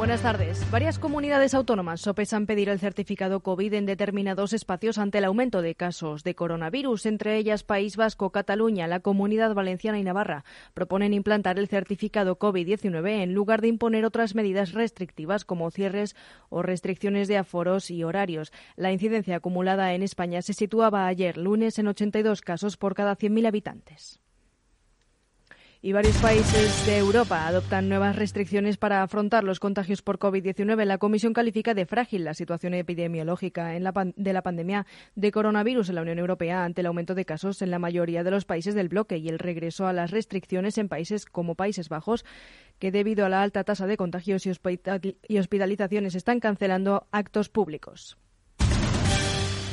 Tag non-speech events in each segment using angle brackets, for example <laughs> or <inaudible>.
Buenas tardes. Varias comunidades autónomas sopesan pedir el certificado COVID en determinados espacios ante el aumento de casos de coronavirus, entre ellas País Vasco, Cataluña, la Comunidad Valenciana y Navarra. Proponen implantar el certificado COVID-19 en lugar de imponer otras medidas restrictivas como cierres o restricciones de aforos y horarios. La incidencia acumulada en España se situaba ayer lunes en 82 casos por cada 100.000 habitantes y varios países de Europa adoptan nuevas restricciones para afrontar los contagios por COVID-19. La Comisión califica de frágil la situación epidemiológica de la pandemia de coronavirus en la Unión Europea ante el aumento de casos en la mayoría de los países del bloque y el regreso a las restricciones en países como Países Bajos que debido a la alta tasa de contagios y hospitalizaciones están cancelando actos públicos.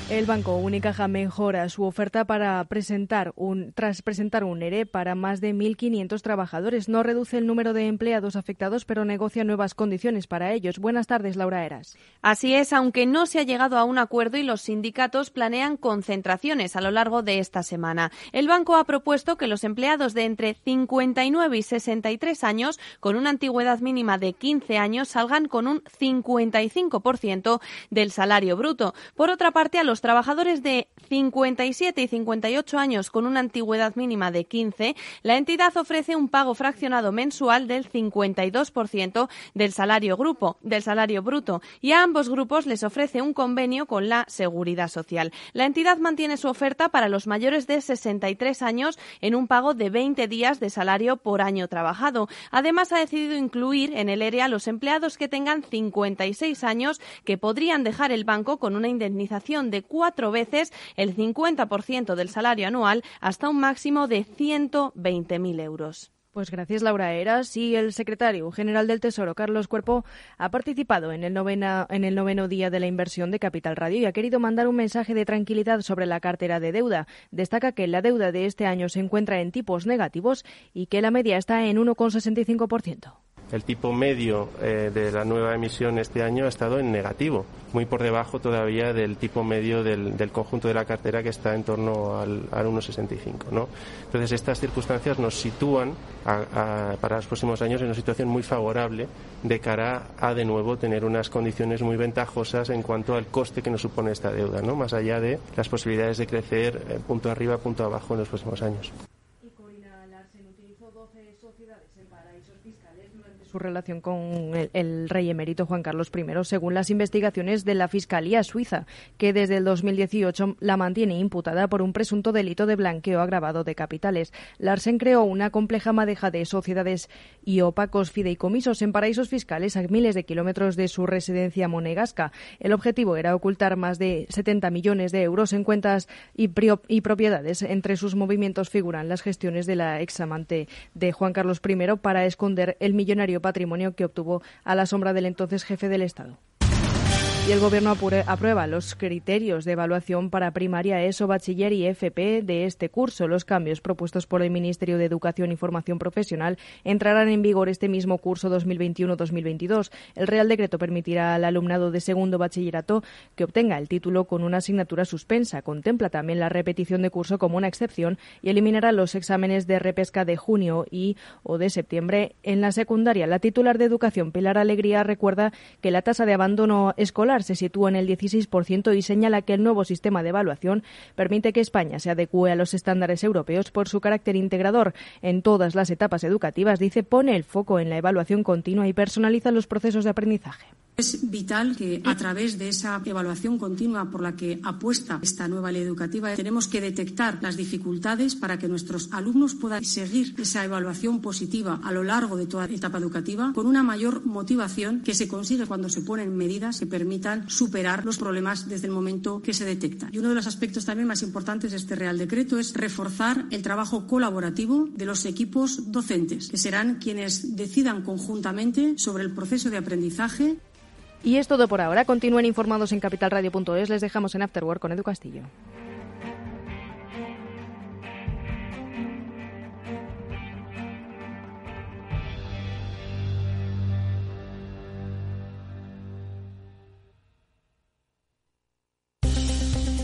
El Banco Unicaja mejora su oferta para presentar un, tras presentar un ERE para más de 1.500 trabajadores. No reduce el número de empleados afectados, pero negocia nuevas condiciones para ellos. Buenas tardes, Laura Eras. Así es, aunque no se ha llegado a un acuerdo y los sindicatos planean concentraciones a lo largo de esta semana. El banco ha propuesto que los empleados de entre 59 y 63 años, con una antigüedad mínima de 15 años, salgan con un 55% del salario bruto. Por otra parte, a los trabajadores de 57 y 58 años con una antigüedad mínima de 15, la entidad ofrece un pago fraccionado mensual del 52% del salario grupo, del salario bruto, y a ambos grupos les ofrece un convenio con la Seguridad Social. La entidad mantiene su oferta para los mayores de 63 años en un pago de 20 días de salario por año trabajado. Además, ha decidido incluir en el ERE a los empleados que tengan 56 años que podrían dejar el banco con una indemnización de cuatro veces el 50% del salario anual hasta un máximo de 120.000 euros. Pues gracias, Laura Eras. Y el secretario general del Tesoro, Carlos Cuerpo, ha participado en el, en el noveno día de la inversión de Capital Radio y ha querido mandar un mensaje de tranquilidad sobre la cartera de deuda. Destaca que la deuda de este año se encuentra en tipos negativos y que la media está en 1,65%. El tipo medio eh, de la nueva emisión este año ha estado en negativo, muy por debajo todavía del tipo medio del, conjunto de la cartera que está en torno al, 1,65. ¿no? Entonces, estas circunstancias nos sitúan para los próximos años en una situación muy favorable de cara a, de nuevo, tener unas condiciones muy ventajosas en cuanto al coste que nos supone esta deuda, ¿no? más allá de las posibilidades de crecer eh, punto arriba, punto abajo en los próximos años. Su relación con el, rey emérito Juan Carlos I, según las investigaciones de la Fiscalía Suiza, que desde el 2018 la mantiene imputada por un presunto delito de blanqueo agravado de capitales. Larsen creó una compleja madeja de sociedades y opacos fideicomisos en paraísos fiscales a miles de kilómetros de su residencia monegasca. El objetivo era ocultar más de 70 millones de euros en cuentas y, y propiedades. Entre sus movimientos figuran las gestiones de la examante de Juan Carlos I para esconder el millonario patrimonio que obtuvo a la sombra del entonces jefe del Estado. Y el Gobierno aprueba los criterios de evaluación para primaria, ESO, bachiller y FP de este curso. Los cambios propuestos por el Ministerio de Educación y Formación Profesional entrarán en vigor este mismo curso 2021-2022. El Real Decreto permitirá al alumnado de segundo bachillerato que obtenga el título con una asignatura suspensa. Contempla también la repetición de curso como una excepción y eliminará los exámenes de repesca de junio y o de septiembre en la secundaria. La titular de Educación, Pilar Alegría, recuerda que la tasa de abandono escolar se sitúa en el 16% y señala que el nuevo sistema de evaluación permite que España se adecue a los estándares europeos por su carácter integrador en todas las etapas educativas. Dice, pone el foco en la evaluación continua y personaliza los procesos de aprendizaje. Es vital que a través de esa evaluación continua por la que apuesta esta nueva ley educativa tenemos que detectar las dificultades para que nuestros alumnos puedan seguir esa evaluación positiva a lo largo de toda etapa educativa con una mayor motivación que se consigue cuando se ponen medidas que permitan superar los problemas desde el momento que se detectan. Y uno de los aspectos también más importantes de este Real Decreto es reforzar el trabajo colaborativo de los equipos docentes, que serán quienes decidan conjuntamente sobre el proceso de aprendizaje y es todo por ahora. Continúen informados en capitalradio.es. Les dejamos en Afterwork con Edu Castillo.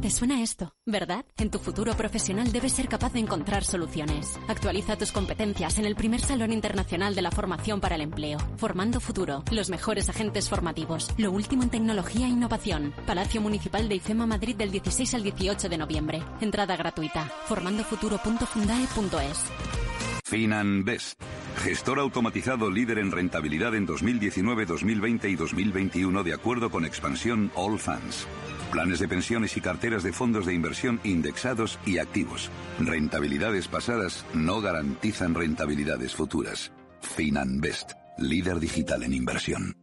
¿Te suena esto? ¿Verdad? En tu futuro profesional debes ser capaz de encontrar soluciones. Actualiza tus competencias en el primer Salón Internacional de la Formación para el Empleo. Formando Futuro. Los mejores agentes formativos. Lo último en tecnología e innovación. Palacio Municipal de IFEMA Madrid del 16 al 18 de noviembre. Entrada gratuita. formandofuturo.fundae.es. FinanBest, gestor automatizado líder en rentabilidad en 2019, 2020 y 2021 de acuerdo con expansión All Funds. Planes de pensiones y carteras de fondos de inversión indexados y activos. Rentabilidades pasadas no garantizan rentabilidades futuras. FinanBest, líder digital en inversión.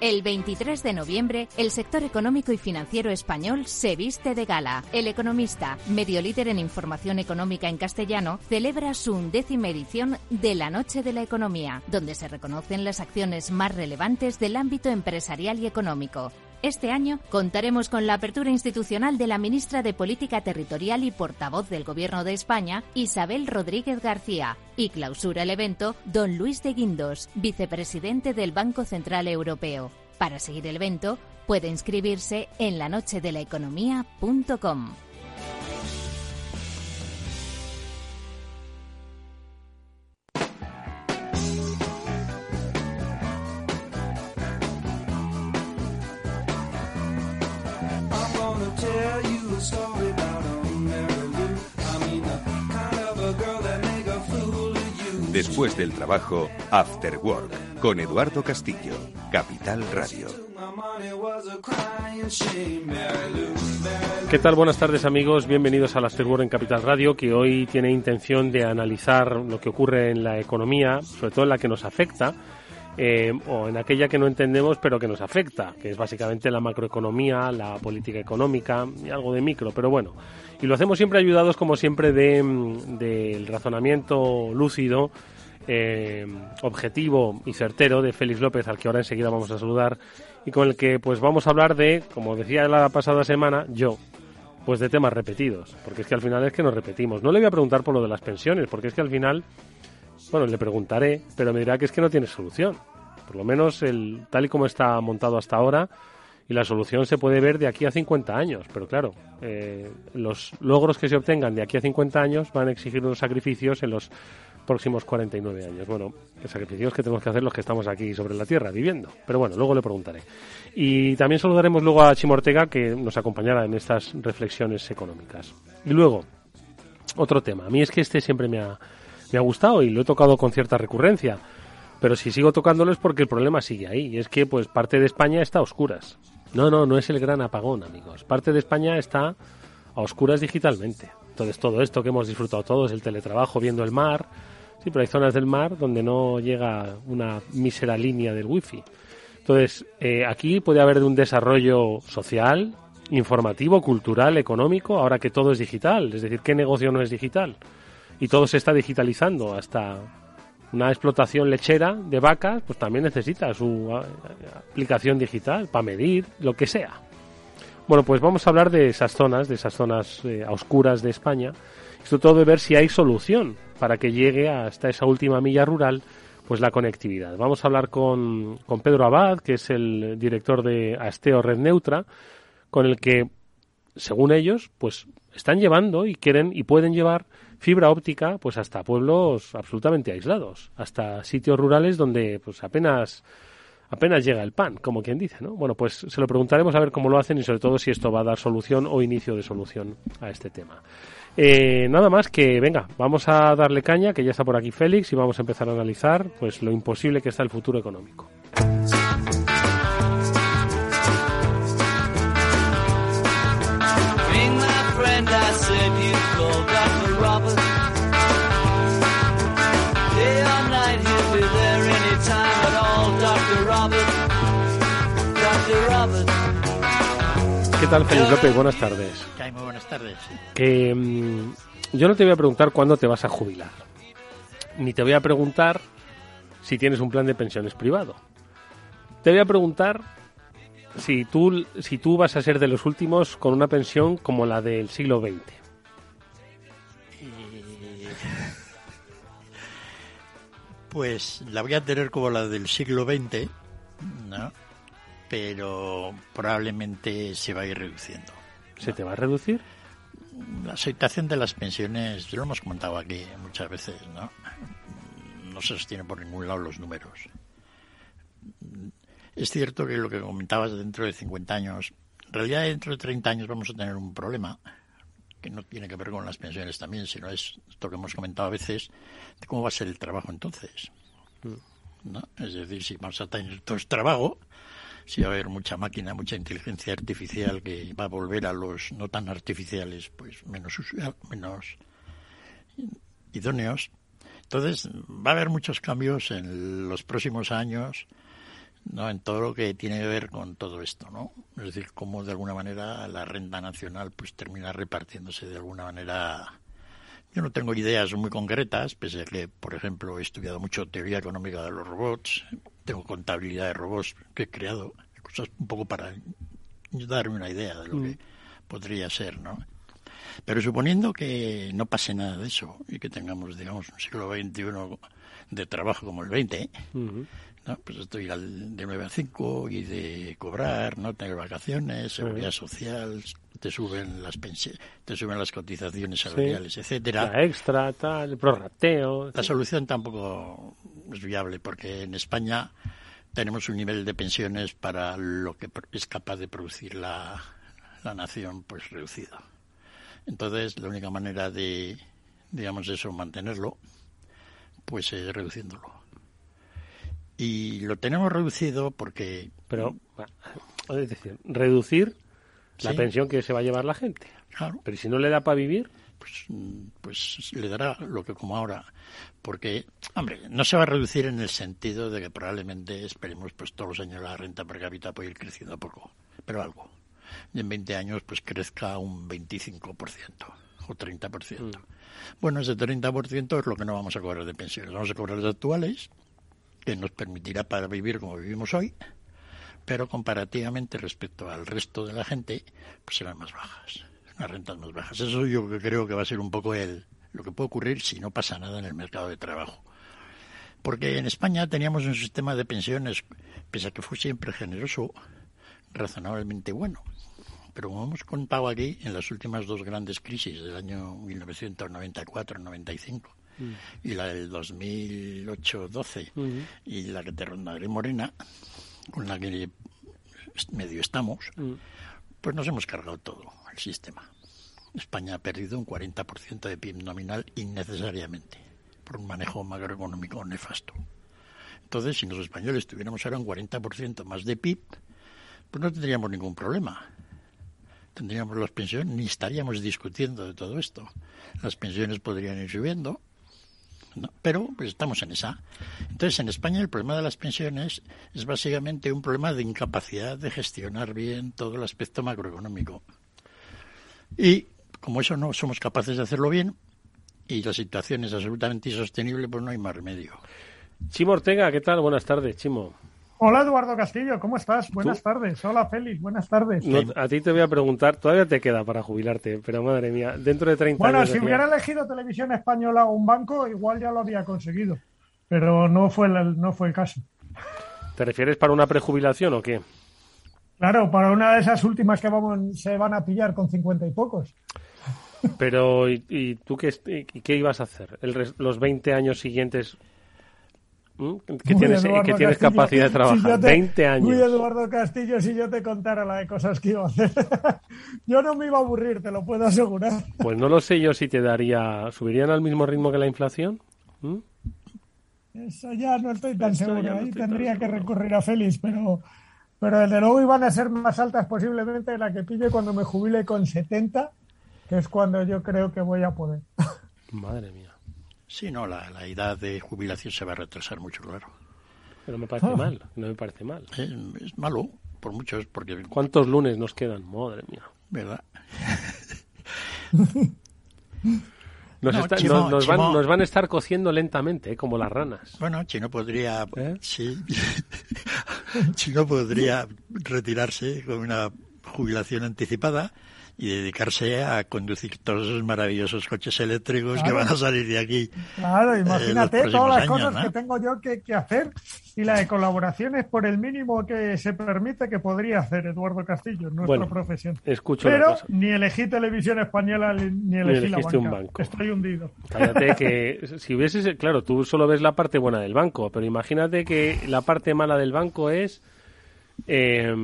El 23 de noviembre, el sector económico y financiero español se viste de gala. El Economista, medio líder en información económica en castellano, celebra su undécima edición de la Noche de la Economía, donde se reconocen las acciones más relevantes del ámbito empresarial y económico. Este año contaremos con la apertura institucional de la ministra de Política Territorial y portavoz del Gobierno de España, Isabel Rodríguez García, y clausura el evento don Luis de Guindos, vicepresidente del Banco Central Europeo. Para seguir el evento, puede inscribirse en lanochedelaeconomía.com. Después del trabajo, After Work, con Eduardo Castillo, Capital Radio. ¿Qué tal? Buenas tardes amigos, bienvenidos al After Work en Capital Radio, que hoy tiene intención de analizar lo que ocurre en la economía, sobre todo en la que nos afecta, eh, o en aquella que no entendemos pero que nos afecta, que es básicamente la macroeconomía, la política económica y algo de micro, pero bueno. Y lo hacemos siempre ayudados, como siempre, del de, razonamiento lúcido, eh, objetivo y certero de Félix López, al que ahora enseguida vamos a saludar, y con el que pues vamos a hablar de, como decía la pasada semana, yo, pues de temas repetidos, porque es que al final es que nos repetimos. No le voy a preguntar por lo de las pensiones, porque es que al final bueno, le preguntaré, pero me dirá que es que no tiene solución. Por lo menos el, tal y como está montado hasta ahora, y la solución se puede ver de aquí a 50 años. Pero claro, eh, los logros que se obtengan de aquí a 50 años van a exigir unos sacrificios en los próximos 49 años. Bueno, sacrificios que tenemos que hacer los que estamos aquí sobre la Tierra viviendo. Pero bueno, luego le preguntaré. Y también saludaremos luego a Chimortega, que nos acompañará en estas reflexiones económicas. Y luego, otro tema. A mí es que este siempre me ha me ha gustado y lo he tocado con cierta recurrencia. Pero si sigo tocándolo es porque el problema sigue ahí. Y es que pues parte de España está a oscuras. No, no, no es el gran apagón, amigos. Parte de España está a oscuras digitalmente. Entonces todo esto que hemos disfrutado todos, el teletrabajo viendo el mar. Sí, pero hay zonas del mar donde no llega una mísera línea del wifi. Entonces, eh, aquí puede haber un desarrollo social, informativo, cultural, económico, ahora que todo es digital. Es decir, ¿qué negocio no es digital? Y todo se está digitalizando hasta una explotación lechera de vacas, pues también necesita su aplicación digital para medir lo que sea. Bueno, pues vamos a hablar de esas zonas, de esas zonas eh, oscuras de España, y sobre todo de ver si hay solución para que llegue hasta esa última milla rural, pues la conectividad. Vamos a hablar con, con Pedro Abad, que es el director de Asteo Red Neutra, con el que, según ellos, pues están llevando y quieren y pueden llevar fibra óptica pues hasta pueblos absolutamente aislados, hasta sitios rurales donde pues apenas apenas llega el pan, como quien dice, ¿no? Bueno, pues se lo preguntaremos a ver cómo lo hacen y sobre todo si esto va a dar solución o inicio de solución a este tema. Eh, nada más que, venga, vamos a darle caña, que ya está por aquí Félix, y vamos a empezar a analizar pues lo imposible que está el futuro económico. ¿Qué tal, Félix López? Buenas tardes. Muy buenas tardes. Que mm, yo no te voy a preguntar cuándo te vas a jubilar, ni te voy a preguntar si tienes un plan de pensiones privado. Te voy a preguntar si tú, si tú vas a ser de los últimos con una pensión como la del siglo XX. <laughs> Pues la voy a tener como la del siglo XX, ¿no? Pero probablemente se va a ir reduciendo. ¿Se te va a reducir? La situación de las pensiones, lo hemos comentado aquí muchas veces, ¿no? No se sostiene por ningún lado los números. Es cierto que lo que comentabas dentro de 50 años, en realidad dentro de 30 años vamos a tener un problema que no tiene que ver con las pensiones también, sino es esto que hemos comentado a veces, de cómo va a ser el trabajo entonces. Mm. ¿no? Es decir, si vamos a tener todo trabajo, si va a haber mucha máquina, mucha inteligencia artificial que va a volver a los no tan artificiales, pues menos, menos idóneos. Entonces, va a haber muchos cambios en los próximos años, ¿no? En todo lo que tiene que ver con todo esto, ¿no? Es decir, cómo de alguna manera la renta nacional pues termina repartiéndose de alguna manera yo no tengo ideas muy concretas, pese a que, por ejemplo, he estudiado mucho teoría económica de los robots, tengo contabilidad de robots que he creado, cosas un poco para darme una idea de lo que mm. podría ser, ¿no? Pero suponiendo que no pase nada de eso y que tengamos, digamos, un siglo XXI de trabajo como el XX, ¿no? pues estoy de 9 a 5 y de cobrar, no tener vacaciones, seguridad social, te suben las te suben las cotizaciones salariales, etcétera. La extra, tal, el prorrateo. La solución tampoco es viable porque en España tenemos un nivel de pensiones para lo que es capaz de producir la, la nación pues reducido. Entonces, la única manera de, digamos eso, mantenerlo, pues es reduciéndolo. Y lo tenemos reducido porque... Pero, es decir, reducir la pensión que se va a llevar la gente. Claro. Pero si no le da para vivir... Pues, pues le dará lo que como ahora. Porque, hombre, no se va a reducir en el sentido de que probablemente esperemos pues todos los años la renta per cápita puede ir creciendo poco, pero algo. Y en 20 años pues crezca un 25% o 30%. Mm. Bueno, ese 30% es lo que no vamos a cobrar de pensiones. Vamos a cobrar las actuales, que nos permitirá para vivir como vivimos hoy, pero comparativamente respecto al resto de la gente, pues serán más bajas las rentas más bajas. Eso yo creo que va a ser un poco el, lo que puede ocurrir si no pasa nada en el mercado de trabajo. Porque en España teníamos un sistema de pensiones, pese a que fue siempre generoso, razonablemente bueno. Pero como hemos contado aquí, en las últimas dos grandes crisis del año 1994-95 mm. y la del 2008-12 mm. y la que te rondaré morena, con la que medio estamos, mm. pues nos hemos cargado todo sistema. España ha perdido un 40% de PIB nominal innecesariamente por un manejo macroeconómico nefasto. Entonces, si los españoles tuviéramos ahora un 40% más de PIB, pues no tendríamos ningún problema. Tendríamos las pensiones, ni estaríamos discutiendo de todo esto. Las pensiones podrían ir subiendo, pero pues estamos en esa. Entonces, en España el problema de las pensiones es básicamente un problema de incapacidad de gestionar bien todo el aspecto macroeconómico. Y como eso no somos capaces de hacerlo bien y la situación es absolutamente insostenible, pues no hay más remedio. Chimo Ortega, ¿qué tal? Buenas tardes, Chimo. Hola Eduardo Castillo, ¿cómo estás? Buenas tardes. Hola Félix, buenas tardes. a ti te voy a preguntar, todavía te queda para jubilarte, pero madre mía, dentro de 30 años. Bueno, si hubiera elegido televisión española o un banco, igual ya lo había conseguido, pero no fue el, no fue el caso. ¿Te refieres para una prejubilación o qué? Claro, para una de esas últimas que vamos, se van a pillar con cincuenta y pocos. Pero, ¿y, tú qué, qué, ibas a hacer? los 20 años siguientes ¿Qué tienes, que tienes capacidad de trabajar. 20 años. Uy, Eduardo Castillo, si yo te contara la de cosas que iba a hacer. <laughs> yo no me iba a aburrir, te lo puedo asegurar. pues no lo sé yo si te daría. ¿Subirían al mismo ritmo que la inflación? Eso ya no estoy tan seguro. Ahí tendría que recurrir a Félix, pero pero desde luego iban a ser más altas posiblemente de la que pille cuando me jubile con 70, que es cuando yo creo que voy a poder. Madre mía. Sí, no, la, edad de jubilación se va a retrasar mucho, claro. Pero me parece ah. mal, no me parece mal. Es, malo, por muchos, porque... ¿Cuántos lunes nos quedan? Madre mía. ¿Verdad? <laughs> Nos, No, está- Chimo, nos- nos van, Chimo. nos van a estar cociendo lentamente, ¿eh? como las ranas. Bueno, Chino podría, ¿Eh? sí, <laughs> Chino podría retirarse con una jubilación anticipada y dedicarse a conducir todos esos maravillosos coches eléctricos que van a salir de aquí. Claro, eh, imagínate todas las años, cosas ¿no? que tengo yo que, que hacer y la de colaboraciones por el mínimo que se permite que podría hacer Eduardo Castillo en nuestra Bueno, profesión. escucho Pero ni elegí televisión española ni ni elegí la elegiste un banca. banco. Estoy hundido. Cállate <laughs> que si hubieses, claro, tú solo ves la parte buena del banco, pero imagínate que la parte mala del banco es eh,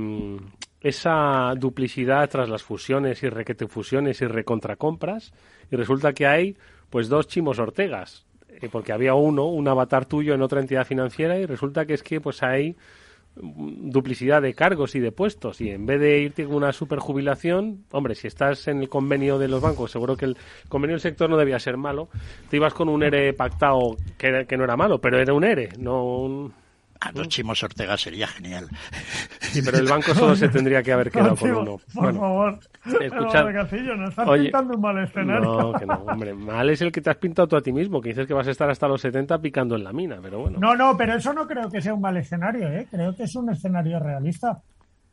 esa duplicidad tras las fusiones y requetefusiones y recontracompras y resulta que hay pues dos chimos Ortegas, eh, porque había uno, un avatar tuyo en otra entidad financiera y resulta que es que pues hay duplicidad de cargos y de puestos y en vez de irte con una superjubilación, hombre, si estás en el convenio de los bancos, seguro que el convenio del sector no debía ser malo, te ibas con un ERE pactado que, que no era malo, pero era un ERE, no un... A dos Chimos Ortega sería genial. Sí, pero el banco solo se tendría que haber quedado con uno. Por Bueno, favor. escuchad. Eduardo Castillo, nos estás Oye, pintando un mal escenario. No, que no, hombre, mal es el que te has pintado tú a ti mismo, que dices que vas a estar hasta los 70 picando en la mina, pero bueno. No, no, pero eso no creo que sea un mal escenario, ¿eh? Creo que es un escenario realista.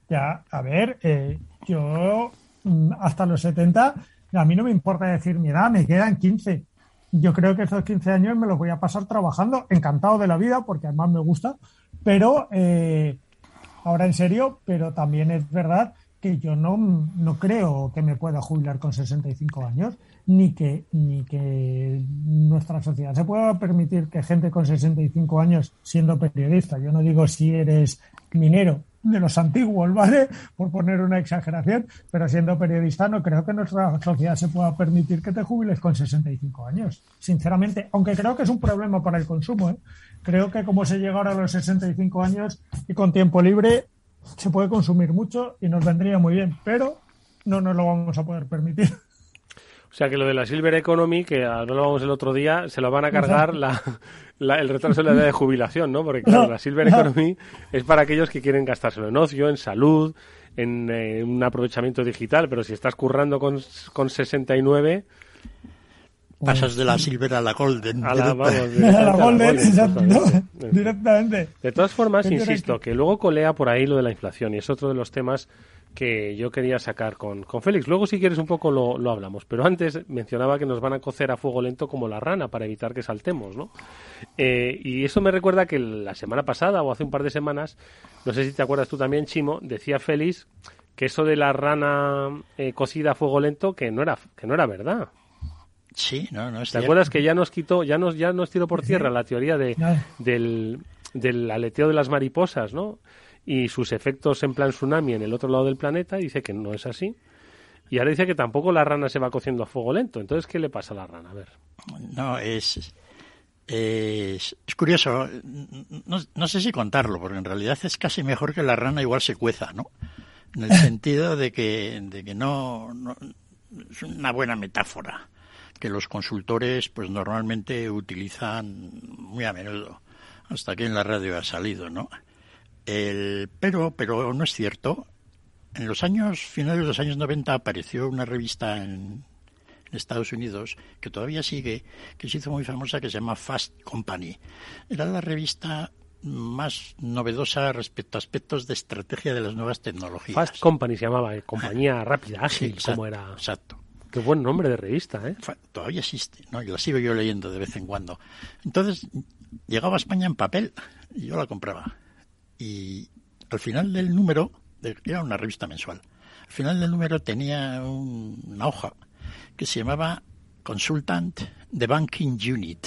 Ya, a ver, eh, yo mm, hasta los 70, a mí no me importa decir mi edad, me quedan 15. Yo creo que esos 15 años me los voy a pasar trabajando, encantado de la vida, porque además me gusta, pero eh, ahora en serio, pero también es verdad que yo no, no creo que me pueda jubilar con 65 años, ni que, ni que nuestra sociedad se pueda permitir que gente con 65 años, siendo periodista, yo no digo si eres minero de los antiguos, <laughs> ¿vale? Por poner una exageración, pero siendo periodista no creo que nuestra sociedad se pueda permitir que te jubiles con 65 años, sinceramente, aunque creo que es un problema para el consumo, ¿eh? Creo que como se llega ahora a los 65 años y con tiempo libre, se puede consumir mucho y nos vendría muy bien, pero no nos lo vamos a poder permitir. O sea que lo de la Silver Economy, que hablábamos el otro día, se lo van a cargar la, la- el retraso de la edad de jubilación, ¿no? Porque claro, la Silver Economy es para aquellos que quieren gastárselo en ocio, en salud, en eh, un aprovechamiento digital, pero si estás currando con, con 69... Pasas de la Silver a la Golden. A la, vamos, <laughs> A Golden, <laughs> directamente. De todas formas, ¿Qué quieres insisto, que luego colea por ahí lo de la inflación y es otro de los temas que yo quería sacar con, con Félix. Luego, si quieres, un poco lo, lo hablamos. Pero antes mencionaba que nos van a cocer a fuego lento como la rana para evitar que saltemos, ¿no? Eh, y eso me recuerda que la semana pasada o hace un par de semanas, no sé si te acuerdas tú también, Chimo, decía Félix que eso de la rana eh, cocida a fuego lento que no era que no era verdad. Sí, no, no es ¿Te cierto. acuerdas que ya nos quitó, ya nos, ya nos tiró por tierra la teoría de, del, del aleteo de las mariposas, ¿no? Y sus efectos en plan tsunami en el otro lado del planeta, y dice que no es así. Y ahora dice que tampoco la rana se va cociendo a fuego lento. Entonces, ¿qué le pasa a la rana? A ver. No, es, es, es curioso. No, no sé si contarlo, porque en realidad es casi mejor que la rana igual se cueza, ¿no? En el <laughs> sentido de que, de que no, no- es una buena metáfora que los consultores pues normalmente utilizan muy a menudo, hasta que en la radio ha salido, ¿no? El, pero, pero no es cierto. En los años finales de los años 90 apareció una revista en, en Estados Unidos que todavía sigue, que se hizo muy famosa, que se llama Fast Company. Era la revista más novedosa respecto a aspectos de estrategia de las nuevas tecnologías. Fast Company se llamaba, eh, compañía <laughs> rápida, Sí, ágil, exacto, como era. Exacto. Qué buen nombre de revista, ¿eh? Todavía existe, ¿no? Y la sigo yo leyendo de vez en cuando. Entonces, llegaba a España en papel y yo la compraba. Y al final del número, era una revista mensual, al final del número tenía un- una hoja que se llamaba Consultant de Banking Unit,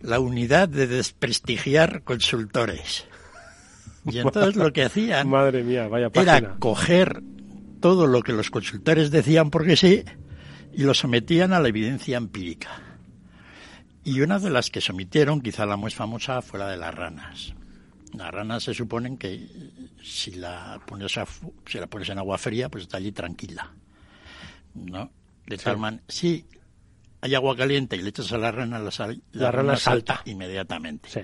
la unidad de desprestigiar consultores. Y entonces lo que hacían <laughs> Madre mía, vaya era coger todo lo que los consultores decían porque sí y lo sometían a la evidencia empírica. Y una de las que sometieron, quizá la más famosa, fue la de las ranas. Las ranas se suponen que si la pones, a si la pones en agua fría, pues está allí tranquila. ¿No? De Sí. tal manera, si hay agua caliente y le echas a la rana, la, sal- La rana salta. inmediatamente. Sí.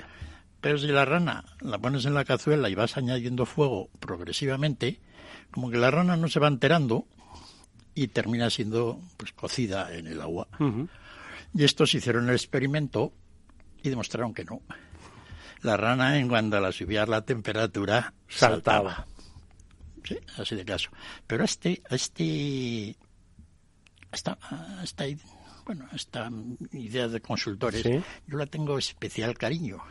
Pero si la rana la pones en la cazuela y vas añadiendo fuego progresivamente, como que la rana no se va enterando y termina siendo pues cocida en el agua. Y estos hicieron el experimento y demostraron que no. La rana, en cuanto la subía la temperatura, saltaba. Sí, así de caso. Pero este, este, esta, esta, bueno, esta idea de consultores, yo la tengo especial cariño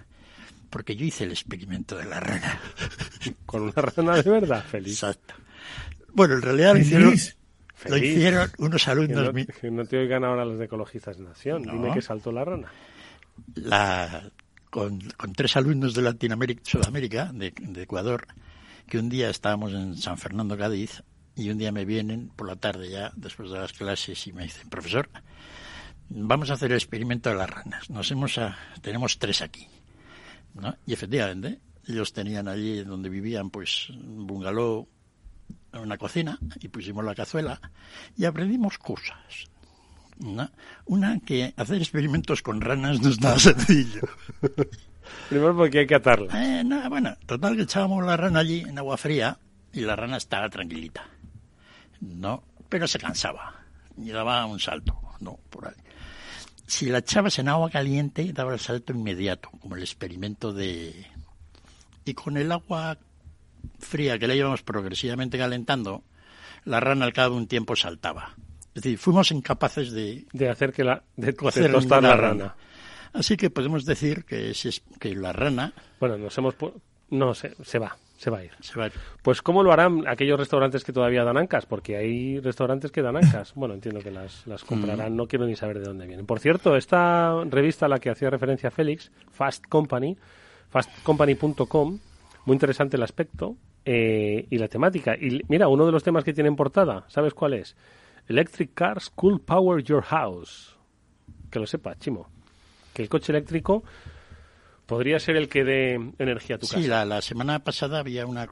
porque yo hice el experimento de la rana. <laughs> ¿Con una rana de verdad, feliz? Exacto. Bueno, en realidad lo hicieron, lo hicieron unos alumnos... Que no, te oigan ahora los de Ecologistas Nación. Dime que saltó la rana. La, con, tres alumnos de Latinoamérica, Sudamérica, de, de Ecuador, que un día estábamos en San Fernando, Cádiz, y un día me vienen por la tarde ya, después de las clases, y me dicen, profesor, vamos a hacer el experimento de las ranas. Nos hemos tenemos tres aquí. Y efectivamente, ellos tenían allí donde vivían, pues, un bungalow, una cocina, y pusimos la cazuela, y aprendimos cosas. Una, que hacer experimentos con ranas no es nada sencillo. <laughs> Primero porque hay que atarla. Eh, bueno, total que echábamos la rana allí en agua fría y la rana estaba tranquilita. No, pero se cansaba y daba un salto, no, por ahí si la echabas en agua caliente, daba el salto inmediato, como el experimento de... Y con el agua fría que la íbamos progresivamente calentando, la rana al cabo de un tiempo saltaba. Es decir, fuimos incapaces de... De hacer que la... de, tostar la rana. Así que podemos decir que, si es, que la rana... Bueno, nos hemos... No, se, se va. Se va a ir. Pues ¿cómo lo harán aquellos restaurantes que todavía dan ancas? Porque hay restaurantes que dan ancas. Bueno, entiendo que las, las comprarán, no quiero ni saber de dónde vienen. Por cierto, esta revista a la que hacía referencia Félix, Fast Company, fastcompany.com, muy interesante el aspecto eh, y la temática. Y mira, uno de los temas que tiene en portada, ¿sabes cuál es? Electric Cars Cool Power Your House. Que lo sepa, Chimo. Que el coche eléctrico podría ser el que dé energía a tu casa. Sí, la, semana pasada había una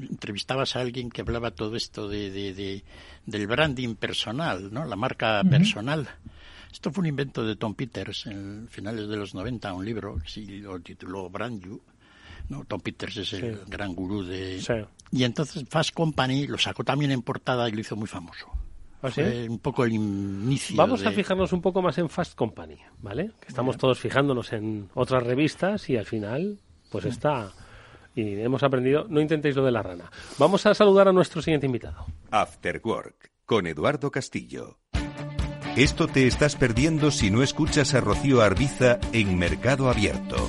entrevistabas a alguien que hablaba todo esto de, de, del branding personal, ¿no? La marca personal. Esto fue un invento de Tom Peters en finales de los 90, un libro que sí lo tituló Brand You. ¿No? Tom Peters es el gran gurú de... Y entonces Fast Company lo sacó también en portada y lo hizo muy famoso. ¿Ah, un poco el inicio. Vamos a fijarnos un poco más en Fast Company, ¿vale? Que estamos todos fijándonos en otras revistas y al final, pues está. Y hemos aprendido, no intentéis lo de la rana. Vamos a saludar a nuestro siguiente invitado. After Work, con Eduardo Castillo. Esto te estás perdiendo si no escuchas a Rocío Arbiza en Mercado Abierto.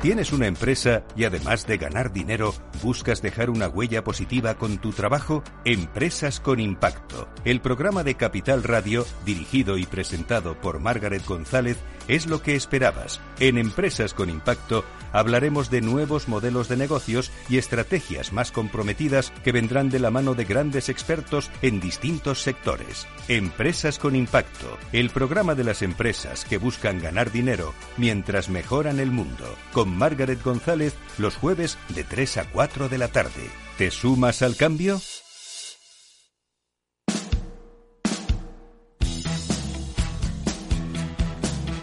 ¿Tienes una empresa y además de ganar dinero, buscas dejar una huella positiva con tu trabajo? Empresas con Impacto. El programa de Capital Radio, dirigido y presentado por Margaret González, es lo que esperabas. En Empresas con Impacto hablaremos de nuevos modelos de negocios y estrategias más comprometidas que vendrán de la mano de grandes expertos en distintos sectores. Empresas con Impacto, el programa de las empresas que buscan ganar dinero mientras mejoran el mundo. Margaret González los jueves de 3 a 4 de la tarde. ¿Te sumas al cambio?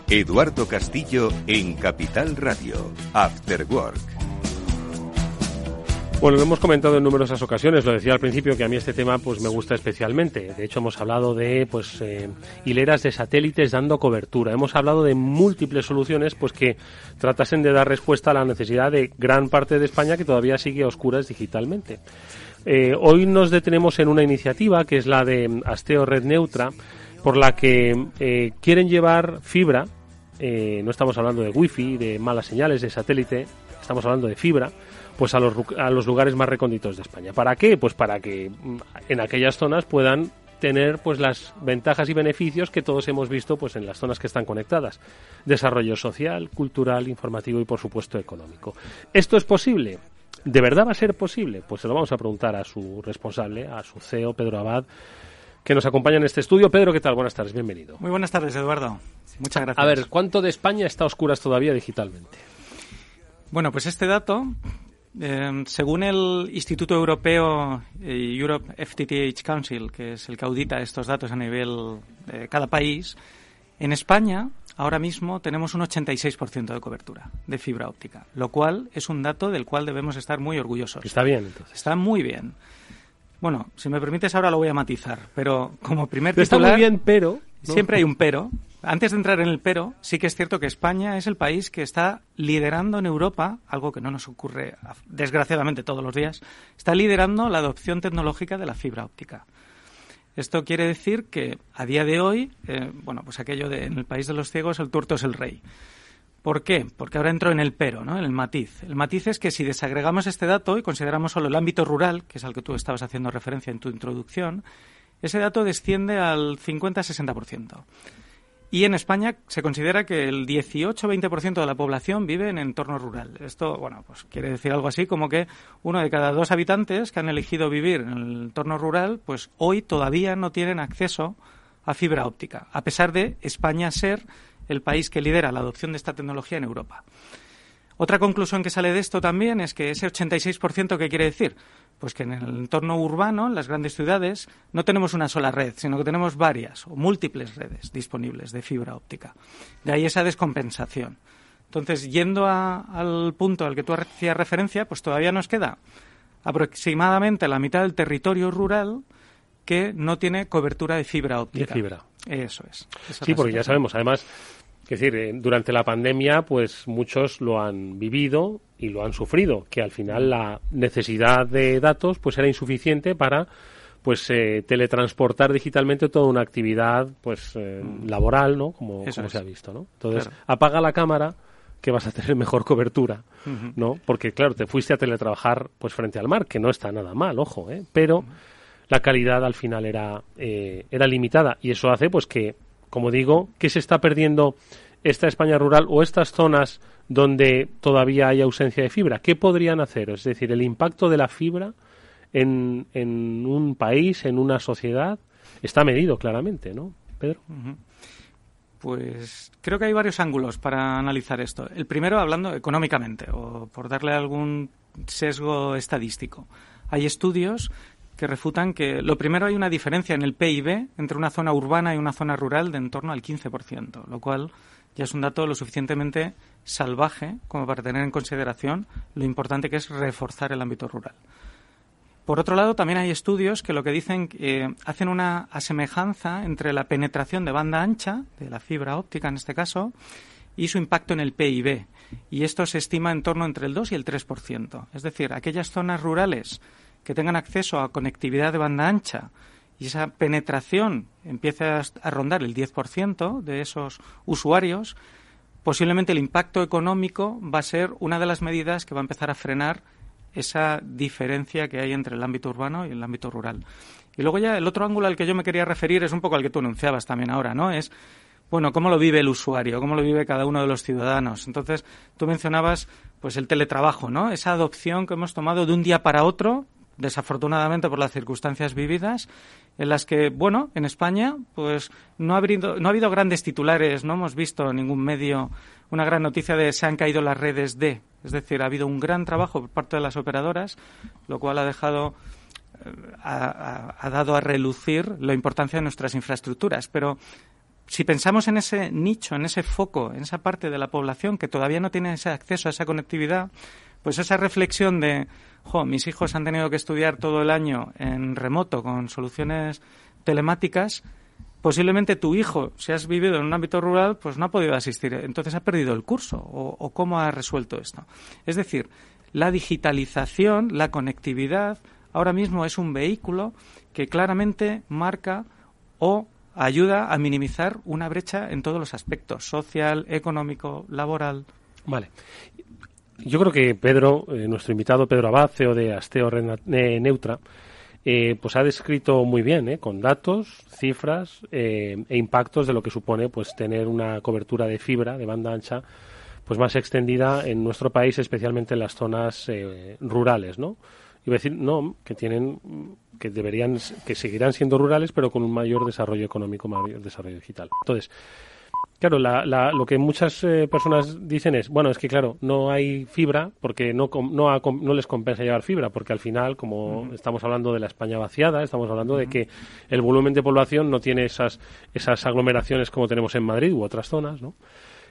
Eduardo Castillo en Capital Radio, After Work. Bueno, lo hemos comentado en numerosas ocasiones, lo decía al principio que a mí este tema pues me gusta especialmente. De hecho, hemos hablado de pues eh, hileras de satélites dando cobertura. Hemos hablado de múltiples soluciones pues que tratasen de dar respuesta a la necesidad de gran parte de España que todavía sigue a oscuras digitalmente. Eh, hoy nos detenemos en una iniciativa que es la de Asteo Red Neutra, por la que eh, quieren llevar fibra no estamos hablando de wifi, de malas señales, de satélite, estamos hablando de fibra, pues a los, a los lugares más recónditos de España. ¿Para qué? Pues para que mm, en aquellas zonas puedan tener pues las ventajas y beneficios que todos hemos visto pues en las zonas que están conectadas. Desarrollo social, cultural, informativo y por supuesto económico. ¿Esto es posible? ¿De verdad va a ser posible? Pues se lo vamos a preguntar a su responsable, a su CEO, Pedro Abad, que nos acompaña en este estudio. Pedro, ¿qué tal? Buenas tardes, bienvenido. Muy buenas tardes, Eduardo. Muchas gracias. A ver, ¿cuánto de España está a oscuras todavía digitalmente? Bueno, pues este dato, eh, según el Instituto Europeo eh, Europe FTTH Council, que es el que audita estos datos a nivel de cada país, en España ahora mismo tenemos un 86% de cobertura de fibra óptica, lo cual es un dato del cual debemos estar muy orgullosos. Está bien, entonces. Está muy bien. Bueno, si me permites ahora lo voy a matizar, pero como primer titular... Está muy bien, pero... Siempre hay un pero. Antes de entrar en el pero, sí que es cierto que España es el país que está liderando en Europa, algo que no nos ocurre desgraciadamente todos los días, está liderando la adopción tecnológica de la fibra óptica. Esto quiere decir que a día de hoy, eh, bueno, pues aquello de en el país de los ciegos el tuerto es el rey. ¿Por qué? Porque ahora entro en el pero, ¿no? en el matiz. El matiz es que si desagregamos este dato y consideramos solo el ámbito rural, que es al que tú estabas haciendo referencia en tu introducción, ese dato desciende al 50-60%. Y en España se considera que el 18-20% de la población vive en entorno rural. Esto, bueno, pues quiere decir algo así como que uno de cada dos habitantes que han elegido vivir en el entorno rural, pues hoy todavía no tienen acceso a fibra óptica, a pesar de España ser el país que lidera la adopción de esta tecnología en Europa. Otra conclusión que sale de esto también es que ese 86% ¿qué quiere decir? Pues que en el entorno urbano, en las grandes ciudades, no tenemos una sola red, sino que tenemos varias o múltiples redes disponibles de fibra óptica. De ahí esa descompensación. Entonces, yendo al punto al que tú hacías referencia, pues todavía nos queda aproximadamente la mitad del territorio rural que no tiene cobertura de fibra óptica. De fibra. Eso es. sí, porque ya sabemos, además, es decir, eh, durante la pandemia, pues muchos lo han vivido y lo han sufrido, que al final la necesidad de datos pues era insuficiente para pues eh, teletransportar digitalmente toda una actividad pues eh, mm. laboral, ¿no? Como, como se ha visto, ¿no? Entonces, apaga la cámara que vas a tener mejor cobertura, ¿no? Porque claro, te fuiste a teletrabajar pues frente al mar, que no está nada mal, ojo, ¿eh? Pero la calidad al final era era limitada y eso hace pues que como digo, que se está perdiendo esta España rural o estas zonas donde todavía hay ausencia de fibra? ¿Qué podrían hacer? Es decir, el impacto de la fibra en, en un país, en una sociedad, está medido claramente, ¿no, Pedro? Pues creo que hay varios ángulos para analizar esto. El primero, hablando económicamente, o por darle algún sesgo estadístico. Hay estudios que refutan que, lo primero, hay una diferencia en el PIB entre una zona urbana y una zona rural de en torno al 15%, lo cual ya es un dato lo suficientemente salvaje como para tener en consideración lo importante que es reforzar el ámbito rural. Por otro lado, también hay estudios que lo que dicen que hacen una asemejanza entre la penetración de banda ancha, de la fibra óptica en este caso, y su impacto en el PIB. Y esto se estima en torno entre el 2 y el 3%. Es decir, aquellas zonas rurales que tengan acceso a conectividad de banda ancha y esa penetración empieza a rondar el 10% de esos usuarios, posiblemente el impacto económico va a ser una de las medidas que va a empezar a frenar esa diferencia que hay entre el ámbito urbano y el ámbito rural. Y luego ya el otro ángulo al que yo me quería referir es un poco al que tú anunciabas también ahora, ¿no? Es, bueno, cómo lo vive el usuario, cómo lo vive cada uno de los ciudadanos. Entonces, tú mencionabas, pues, el teletrabajo, ¿no? Esa adopción que hemos tomado de un día para otro desafortunadamente por las circunstancias vividas, en las que, bueno, en España, pues no ha habido, no ha habido grandes titulares, no hemos visto en ningún medio una gran noticia de se han caído las redes de. Es decir, ha habido un gran trabajo por parte de las operadoras, lo cual ha dejado, eh, ha dado a relucir la importancia de nuestras infraestructuras. Pero si pensamos en ese nicho, en ese foco, en esa parte de la población que todavía no tiene ese acceso a esa conectividad, pues esa reflexión de, mis hijos han tenido que estudiar todo el año en remoto con soluciones telemáticas, posiblemente tu hijo, si has vivido en un ámbito rural, pues no ha podido asistir, entonces ha perdido el curso o cómo ha resuelto esto. Es decir, la digitalización, la conectividad, ahora mismo es un vehículo que claramente marca o ayuda a minimizar una brecha en todos los aspectos, social, económico, laboral. Vale. Yo creo que Pedro, eh, nuestro invitado Pedro Abad, CEO de Asteo eh, Neutra, eh, pues ha descrito muy bien, con datos, cifras e impactos de lo que supone pues tener una cobertura de fibra de banda ancha pues más extendida en nuestro país, especialmente en las zonas eh, rurales, ¿no? Iba a decir, no, que tienen, que deberían, que seguirán siendo rurales, pero con un mayor desarrollo económico, mayor desarrollo digital. Entonces, Claro, la, la, lo que muchas eh, personas dicen es, bueno, es que claro, no hay fibra porque no, no, no les compensa llevar fibra, porque al final, como estamos hablando de la España vaciada, estamos hablando de que el volumen de población no tiene esas, esas aglomeraciones como tenemos en Madrid u otras zonas, ¿no?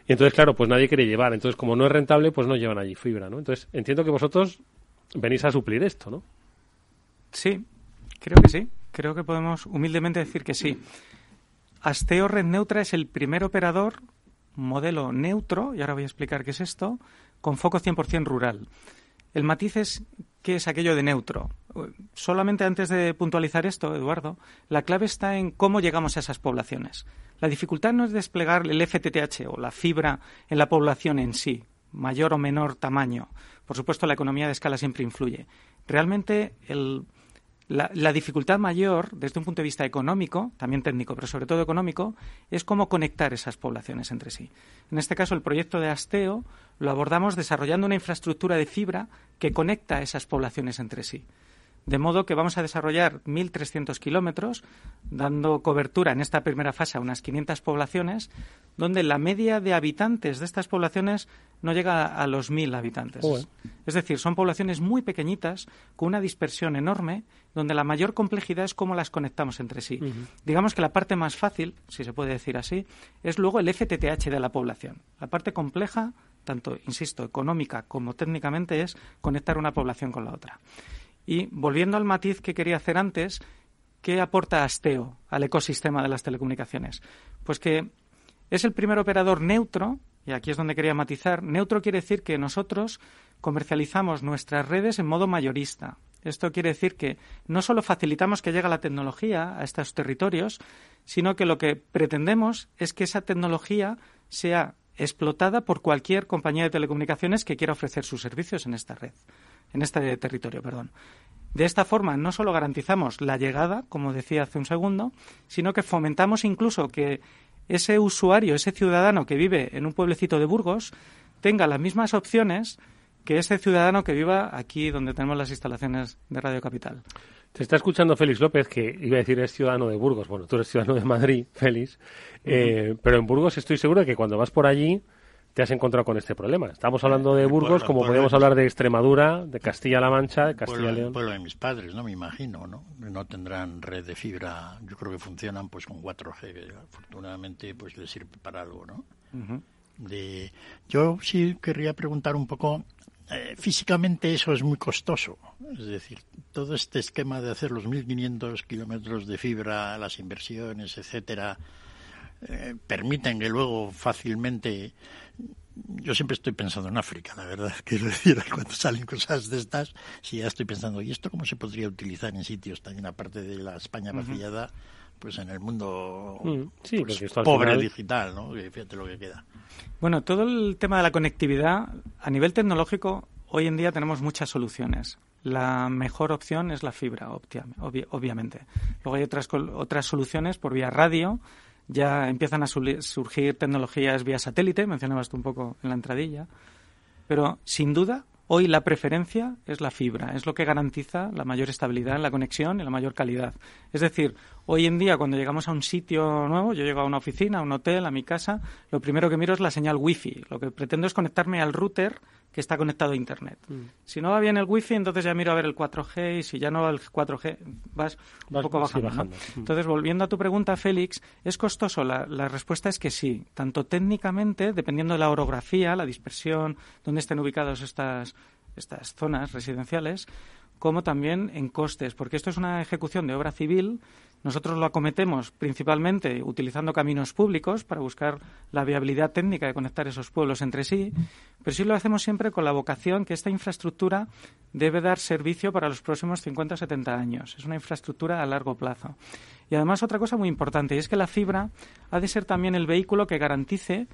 Y entonces, claro, pues nadie quiere llevar. Entonces, como no es rentable, pues no llevan allí fibra, ¿no? Entonces, entiendo que vosotros venís a suplir esto, ¿no? Sí, creo que sí. Creo que podemos humildemente decir que sí. Asteo Red Neutra es el primer operador modelo neutro, y ahora voy a explicar qué es esto, con foco 100% rural. El matiz es qué es aquello de neutro. Solamente antes de puntualizar esto, Eduardo, la clave está en cómo llegamos a esas poblaciones. La dificultad no es desplegar el FTTH o la fibra en la población en sí, mayor o menor tamaño. Por supuesto, la economía de escala siempre influye. Realmente el la, dificultad mayor, desde un punto de vista económico, también técnico, pero sobre todo económico, es cómo conectar esas poblaciones entre sí. En este caso, el proyecto de Asteo lo abordamos desarrollando una infraestructura de fibra que conecta esas poblaciones entre sí. De modo que vamos a desarrollar 1.300 kilómetros, dando cobertura en esta primera fase a unas 500 poblaciones, donde la media de habitantes de estas poblaciones no llega a los 1.000 habitantes. Es decir, son poblaciones muy pequeñitas, con una dispersión enorme, donde la mayor complejidad es cómo las conectamos entre sí. Digamos que la parte más fácil, si se puede decir así, es luego el FTTH de la población. La parte compleja, tanto, insisto, económica como técnicamente, es conectar una población con la otra. Y volviendo al matiz que quería hacer antes, ¿qué aporta Asteo al ecosistema de las telecomunicaciones? Pues que es el primer operador neutro, y aquí es donde quería matizar, neutro quiere decir que nosotros comercializamos nuestras redes en modo mayorista. Esto quiere decir que no solo facilitamos que llegue la tecnología a estos territorios, sino que lo que pretendemos es que esa tecnología sea explotada por cualquier compañía de telecomunicaciones que quiera ofrecer sus servicios en esta red en este territorio, perdón. De esta forma no solo garantizamos la llegada, como decía hace un segundo, sino que fomentamos incluso que ese usuario, ese ciudadano que vive en un pueblecito de Burgos, tenga las mismas opciones que ese ciudadano que viva aquí donde tenemos las instalaciones de Radio Capital. Te está escuchando Félix López, que iba a decir es ciudadano de Burgos. Bueno, tú eres ciudadano de Madrid, <laughs> Félix. Eh, pero en Burgos estoy seguro de que cuando vas por allí te has encontrado con este problema. Estamos hablando de Burgos, como podemos hablar de Extremadura, de Castilla-La Mancha, de Castilla León. pueblo de mis padres, ¿no? Me imagino, ¿no? No tendrán red de fibra. Yo creo que funcionan pues con 4G. afortunadamente, pues les sirve para algo, ¿no? de, yo sí querría preguntar un poco. Eh, físicamente eso es muy costoso. Es decir, todo este esquema de hacer los 1.500 kilómetros de fibra, las inversiones, etcétera, eh, permiten que luego fácilmente yo siempre estoy pensando en África, la verdad. <laughs> Quiero decir, <laughs> cuando salen cosas de estas, sí ya estoy pensando, ¿y esto cómo se podría utilizar en sitios también, aparte de la España vaciada, pues en el mundo mm, pues, pobre digital, ¿no? Fíjate lo que queda. Bueno, todo el tema de la conectividad, a nivel tecnológico, hoy en día tenemos muchas soluciones. La mejor opción es la fibra, obviamente. Luego hay otras, otras soluciones por vía radio, ya empiezan a surgir tecnologías vía satélite, mencionabas tú un poco en la entradilla, pero sin duda hoy la preferencia es la fibra, es lo que garantiza la mayor estabilidad en la conexión y la mayor calidad. Es decir, hoy en día cuando llegamos a un sitio nuevo, yo llego a una oficina, a un hotel, a mi casa, lo primero que miro es la señal wifi. Lo que pretendo es conectarme al router que está conectado a Internet. Mm. Si no va bien el wifi, entonces ya miro a ver el 4G y si ya no va el 4G, vas, un poco bajando. Mm. Entonces, volviendo a tu pregunta, Félix, ¿es costoso? La, la, respuesta es que sí. Tanto técnicamente, dependiendo de la orografía, la dispersión, dónde estén ubicadas estas, estas zonas residenciales, como también en costes, porque esto es una ejecución de obra civil nosotros lo acometemos principalmente utilizando caminos públicos para buscar la viabilidad técnica de conectar esos pueblos entre sí, pero sí lo hacemos siempre con la vocación que esta infraestructura debe dar servicio para los próximos 50 o 70 años. Es una infraestructura a largo plazo. Y además otra cosa muy importante y es que la fibra ha de ser también el vehículo que garantice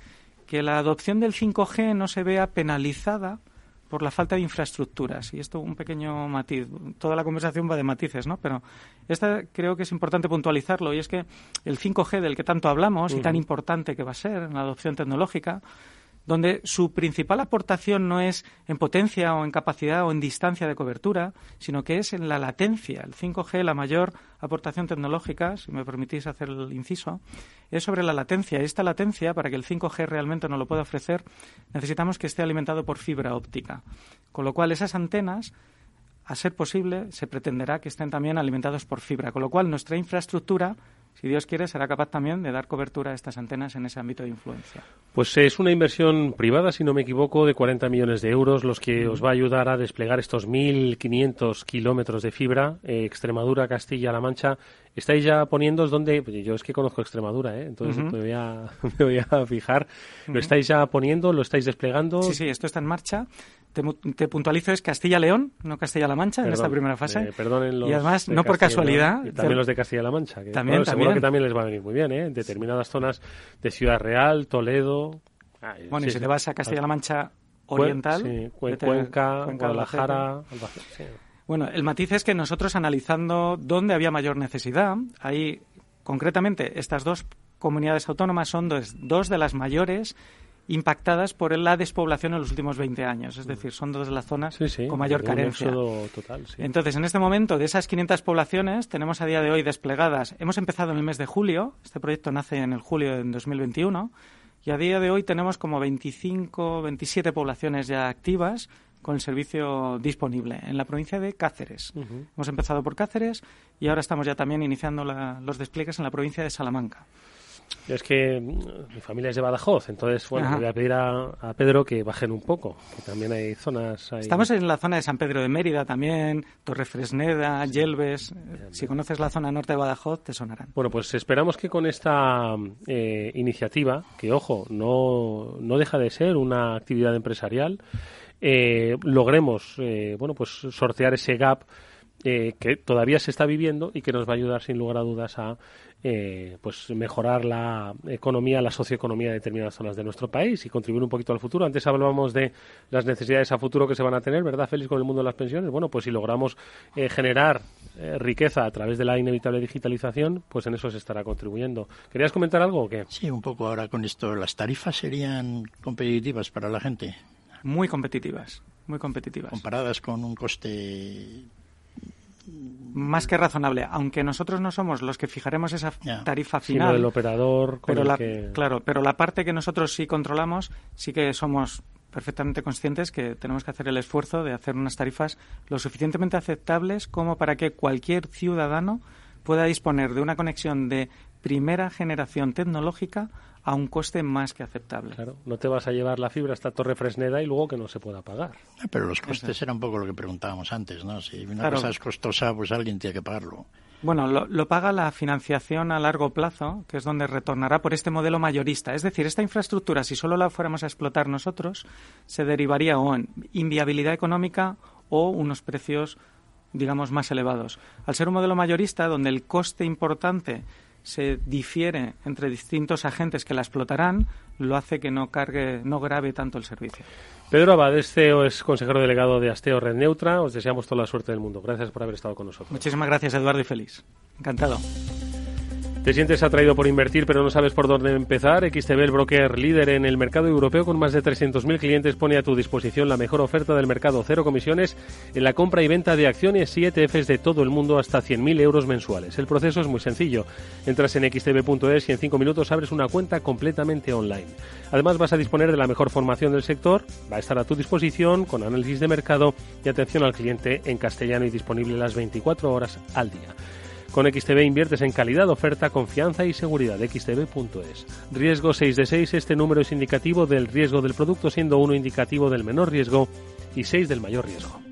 que la adopción del 5G no se vea penalizada por la falta de infraestructuras. Y esto un pequeño matiz. Toda la conversación va de matices, ¿no? Pero esta creo que es importante puntualizarlo y es que el 5G del que tanto hablamos y tan importante que va a ser en la adopción tecnológica donde su principal aportación no es en potencia o en capacidad o en distancia de cobertura, sino que es en la latencia. El 5G, la mayor aportación tecnológica, si me permitís hacer el inciso, es sobre la latencia. Esta latencia, para que el 5G realmente nos lo pueda ofrecer, necesitamos que esté alimentado por fibra óptica. Con lo cual, esas antenas a ser posible, se pretenderá que estén también alimentados por fibra, con lo cual nuestra infraestructura si Dios quiere, será capaz también de dar cobertura a estas antenas en ese ámbito de influencia. Pues es una inversión privada, si no me equivoco, de 40 millones de euros, los que os va a ayudar a desplegar estos 1.500 kilómetros de fibra, eh, Extremadura, Castilla-La Mancha. ¿Estáis ya poniendo donde? Pues yo es que conozco Extremadura, ¿eh? entonces me, voy a, <laughs> me, voy a, fijar. ¿Lo estáis ya poniendo? ¿Lo estáis desplegando? Sí, sí, esto está en marcha. Te, puntualizo es Castilla-León, no Castilla-La Mancha, en esta primera fase. Eh, los y además, no por casualidad. también los de Castilla-La Mancha. Que, también, Seguro que también les va a venir muy bien, ¿eh? En determinadas zonas de Ciudad Real, Toledo. bueno, y si te vas a Castilla-La Mancha Oriental. Sí, Cuenca, Guadalajara. Bueno, el matiz es que nosotros analizando dónde había mayor necesidad, ahí concretamente estas dos comunidades autónomas son dos, dos de las mayores impactadas por la despoblación en los últimos 20 años. Es decir, son dos de las zonas con mayor carencia. Total, Entonces, en este momento, de esas 500 poblaciones, tenemos a día de hoy desplegadas. Hemos empezado en el mes de julio. Este proyecto nace en el julio de 2021. Y a día de hoy tenemos como 25, 27 poblaciones ya activas con el servicio disponible en la provincia de Cáceres. Hemos empezado por Cáceres y ahora estamos ya también iniciando los despliegues en la provincia de Salamanca. Es que mm, mi familia es de Badajoz, entonces, bueno, voy a pedir a, Pedro que bajen un poco, que también hay zonas... Estamos en la zona de San Pedro de Mérida también, Torre Fresneda, Yelves. Si conoces la zona norte de Badajoz, te sonarán. Bueno, pues esperamos que con esta eh, iniciativa, que, ojo, no, no deja de ser una actividad empresarial, eh, logremos, eh, bueno, pues sortear ese gap que todavía se está viviendo y que nos va a ayudar sin lugar a dudas a eh, pues mejorar la economía, la socioeconomía de determinadas zonas de nuestro país y contribuir un poquito al futuro. Antes hablábamos de las necesidades a futuro que se van a tener, ¿verdad, Félix, con el mundo de las pensiones? Bueno, pues si logramos eh, generar eh, riqueza a través de la inevitable digitalización, pues en eso se estará contribuyendo. ¿Querías comentar algo o qué? Sí, un poco ahora con esto. ¿Las tarifas serían competitivas para la gente? Muy competitivas, muy competitivas. Comparadas con un coste más que razonable, aunque nosotros no somos los que fijaremos esa tarifa final. Sino el operador pero la, Claro, pero la parte que nosotros sí controlamos, sí que somos perfectamente conscientes que tenemos que hacer el esfuerzo de hacer unas tarifas lo suficientemente aceptables como para que cualquier ciudadano pueda disponer de una conexión de primera generación tecnológica a un coste más que aceptable. Claro, no te vas a llevar la fibra hasta Torre Fresneda y luego que no se pueda pagar. Pero los costes eran un poco lo que preguntábamos antes, ¿no? Si una cosa es costosa, pues alguien tiene que pagarlo. Bueno, lo, paga la financiación a largo plazo, que es donde retornará por este modelo mayorista. Es decir, esta infraestructura, si solo la fuéramos a explotar nosotros, se derivaría o en inviabilidad económica o unos precios, digamos, más elevados. Al ser un modelo mayorista, donde el coste importante se difiere entre distintos agentes que la explotarán, lo hace que no cargue, no grave tanto el servicio. Pedro Abades, CEO, es consejero delegado de Asteo Red Neutra. Os deseamos toda la suerte del mundo. Gracias por haber estado con nosotros. Muchísimas gracias, Eduardo, y feliz. Encantado. ¿Te sientes atraído por invertir pero no sabes por dónde empezar? XTB, el broker líder en el mercado europeo con más de 300.000 clientes, pone a tu disposición la mejor oferta del mercado, cero comisiones en la compra y venta de acciones y ETFs de todo el mundo hasta 100.000 euros mensuales. El proceso es muy sencillo. Entras en xtb.es y en 5 minutos abres una cuenta completamente online. Además vas a disponer de la mejor formación del sector, va a estar a tu disposición con análisis de mercado y atención al cliente en castellano y disponible las 24 horas al día. Con XTB inviertes en calidad, oferta, confianza y seguridad. XTB.es. Riesgo 6 de 6. Este número es indicativo del riesgo del producto, siendo 1 indicativo del menor riesgo y 6 del mayor riesgo.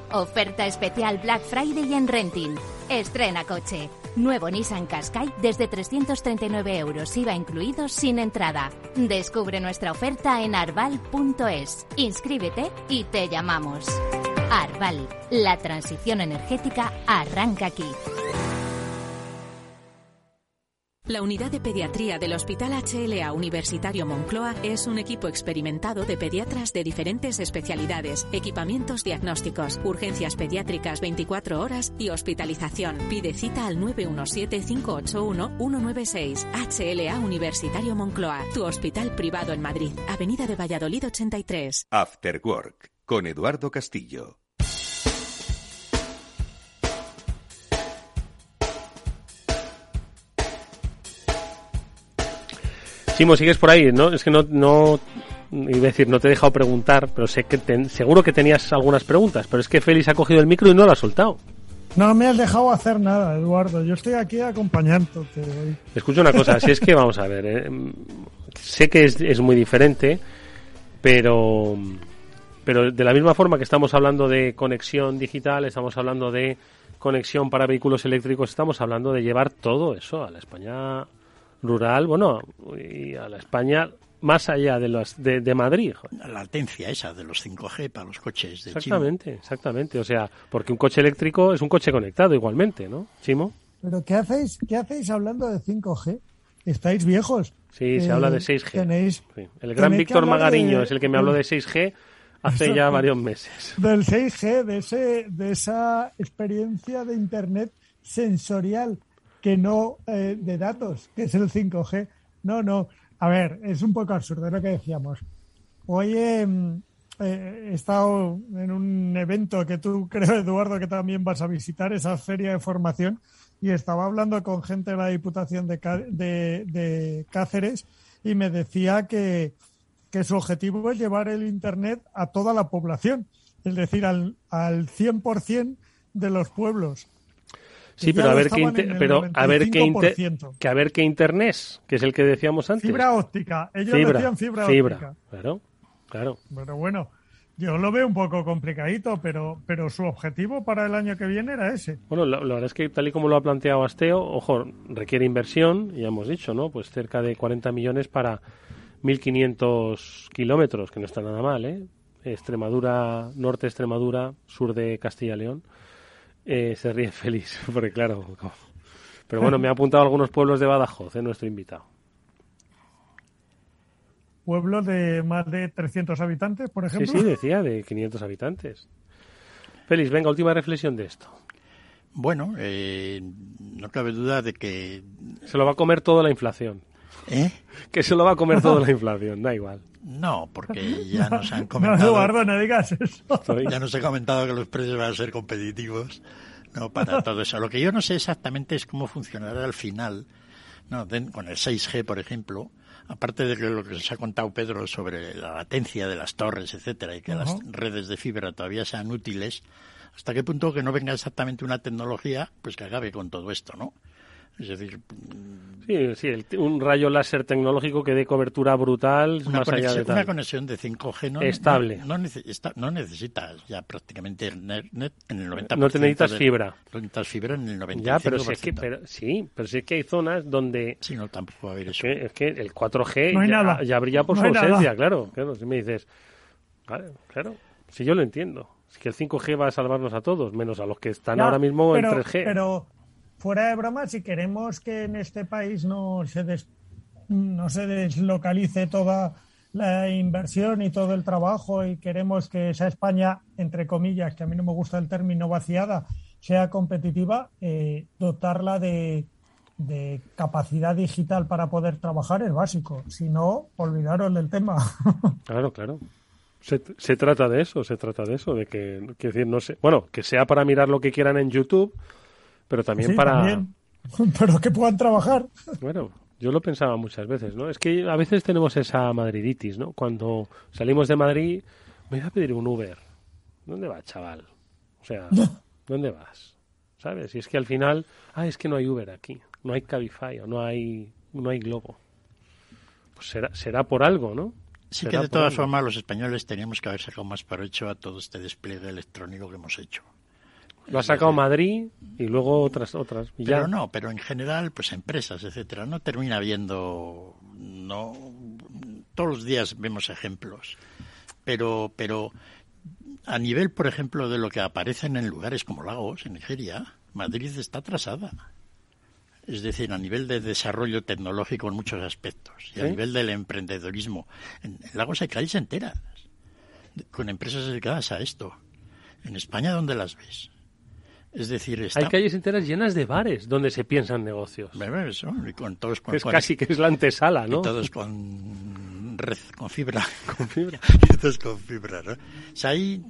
oferta especial Black Friday en Renting. Estrena coche. Nuevo Nissan Qashqai desde 339 euros IVA incluido sin entrada. Descubre nuestra oferta en arval.es. Inscríbete y te llamamos. Arval, la transición energética arranca aquí. La unidad de pediatría del Hospital HLA Universitario Moncloa es un equipo experimentado de pediatras de diferentes especialidades, equipamientos diagnósticos, urgencias pediátricas 24 horas y hospitalización. Pide cita al 917-581-196. HLA Universitario Moncloa, tu hospital privado en Madrid, Avenida de Valladolid 83. After Work, con Eduardo Castillo. Simo, sigues por ahí, ¿no? Es que no, no, iba a decir, no te he dejado preguntar, pero sé que seguro que tenías algunas preguntas, pero es que Félix ha cogido el micro y no lo ha soltado. No me has dejado hacer nada, Eduardo. Yo estoy aquí acompañándote. Escucha una cosa, si es que vamos a ver, eh, sé que es, es muy diferente, pero, pero de la misma forma que estamos hablando de conexión digital, estamos hablando de conexión para vehículos eléctricos, estamos hablando de llevar todo eso a la España rural, bueno, y a la España más allá de, los, de, de, Madrid. La latencia esa de los 5G para los coches de Exactamente, exactamente. O sea, porque un coche eléctrico es un coche conectado igualmente, ¿no, Chimo? ¿Pero qué hacéis, qué hacéis hablando de 5G? ¿Estáis viejos? Sí, se habla de 6G. Eh, tenéis, El gran Víctor Magariño es el que me habló de 6G hace ya varios meses. Del 6G, de, ese, de esa experiencia de Internet sensorial que no eh, de datos, que es el 5G. No, no. A ver, es un poco absurdo lo que decíamos. Hoy he, he, estado en un evento que tú <laughs> creo, Eduardo, que también vas a visitar, esa feria de formación, y estaba hablando con gente de la Diputación de, de, de Cáceres y me decía que, que su objetivo es llevar el Internet a toda la población, es decir, al, al 100% de los pueblos. Sí, pero a ver qué pero a ver qué que a ver qué internet, que es el que decíamos antes. Fibra óptica. Ellos decían fibra, óptica. Claro, claro. Pero bueno, yo lo veo un poco complicadito, pero pero su objetivo para el año que viene era ese. Bueno, la, verdad es que tal y como lo ha planteado Asteo, ojo, requiere inversión, ya hemos dicho, ¿no? Pues cerca de 40 millones para 1.500 kilómetros, que no está nada mal, ¿eh? Extremadura, norte de Extremadura, sur de Castilla-León. Eh, se ríe <laughs> feliz, porque claro. Pero bueno, me ha apuntado algunos pueblos de Badajoz, eh, nuestro invitado. ¿Pueblos de más de 300 habitantes, por ejemplo? Sí, sí, decía, de 500 habitantes. Félix, venga, última reflexión de esto. Bueno, eh, no cabe duda de que... Se lo va a comer toda la inflación. ¿Eh? Que se lo va a comer toda la inflación, da igual. No, porque ya nos han <laughs> comentado. No, Eduardo, no digas eso. Ya nos comentado que los precios van a ser competitivos. No, para todo eso. Lo que yo no sé exactamente es cómo funcionará al final. No, con el 6G, por ejemplo, aparte de lo que se ha contado Pedro sobre la latencia de las torres, etcétera, y que las redes de fibra todavía sean útiles, hasta qué punto que no venga exactamente una tecnología pues que acabe con todo esto, ¿no? Es decir, sí, sí un rayo láser tecnológico que dé cobertura brutal una más allá de tal. Una conexión de 5G no, estable. No, no, necesitas ya prácticamente net en el 90%. No te necesitas fibra. No necesitas fibra en el 95%. Ya, pero, si es que, pero, sí, pero si es que hay zonas donde... Sí, no, tampoco va a haber es eso. Que, es que el 4G ya, ya, brilla por su ausencia, claro. Claro, si me dices... Claro, claro, si yo lo entiendo. Es que el 5G va a salvarnos a todos, menos a los que están ahora mismo pero, en 3G. Pero fuera de broma, si queremos que en este país no se, des, no se deslocalice toda la inversión y todo el trabajo y queremos que esa España, entre comillas, que a mí no me gusta el término vaciada, sea competitiva, eh, dotarla de, de capacidad digital para poder trabajar es básico. Si no, olvidaros del tema. <laughs> Claro, claro. Se, se, trata de eso, se trata de eso, de que, decir, no sé, bueno, que sea para mirar lo que quieran en YouTube, pero también para... <laughs> Pero que puedan trabajar. Bueno, yo lo pensaba muchas veces, ¿no? Es que a veces tenemos esa madriditis, ¿no? Cuando salimos de Madrid, me voy a pedir un Uber. ¿Dónde vas, chaval? O sea, <laughs> ¿dónde vas? ¿Sabes? Y es que al final, ah, es que no hay Uber aquí, no hay Cabify o no hay, no hay Globo. Pues será, será por algo, ¿no? Sí que de todas formas los españoles teníamos que haber sacado más provecho a todo este despliegue electrónico que hemos hecho. Lo ha sacado Madrid y luego otras otras. pero no, pero en general, pues empresas, etcétera, no termina viendo, no, todos los días vemos ejemplos, pero, pero a nivel, por ejemplo, de lo que aparecen en lugares como Lagos, en Nigeria, Madrid está atrasada. Es decir, a nivel de desarrollo tecnológico en muchos aspectos y a nivel del emprendedorismo. En, Lagos hay calles enteras con empresas dedicadas a esto. En España, ¿dónde las ves? Es decir, hay calles enteras llenas de bares donde se piensan negocios. Eso, y con todos con, es casi que es la antesala, ¿no? Y todos con red, con fibra. <laughs> Con fibra. <laughs> todos con fibra, ¿no? O sea, ahí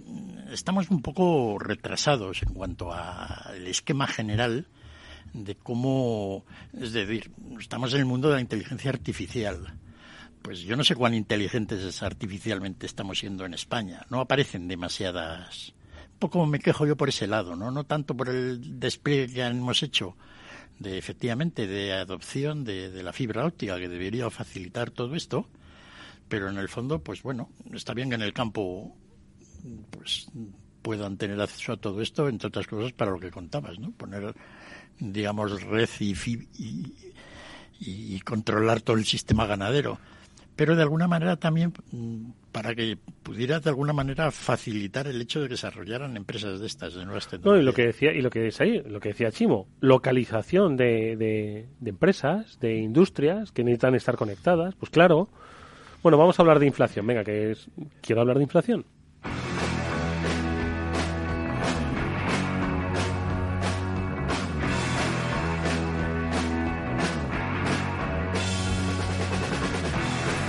estamos un poco retrasados en cuanto al esquema general de cómo, es decir, estamos en el mundo de la inteligencia artificial. Pues yo no sé cuán inteligentes artificialmente estamos siendo en España. No aparecen demasiadas poco me quejo yo por ese lado, ¿no? No tanto por el despliegue que hemos hecho de efectivamente de adopción de, la fibra óptica que debería facilitar todo esto, pero en el fondo, pues bueno, está bien que en el campo pues puedan tener acceso a todo esto, entre otras cosas, para lo que contabas, ¿no? Poner, digamos, red y, y, y controlar todo el sistema ganadero pero de alguna manera también mm, para que pudiera de alguna manera facilitar el hecho de que desarrollaran empresas de estas de nuevas tecnologías. No, y lo que decía y lo que ahí, lo que decía Chimo, localización de, de, de empresas, de industrias que necesitan estar conectadas, pues claro. Bueno, vamos a hablar de inflación. Venga, que es quiero hablar de inflación.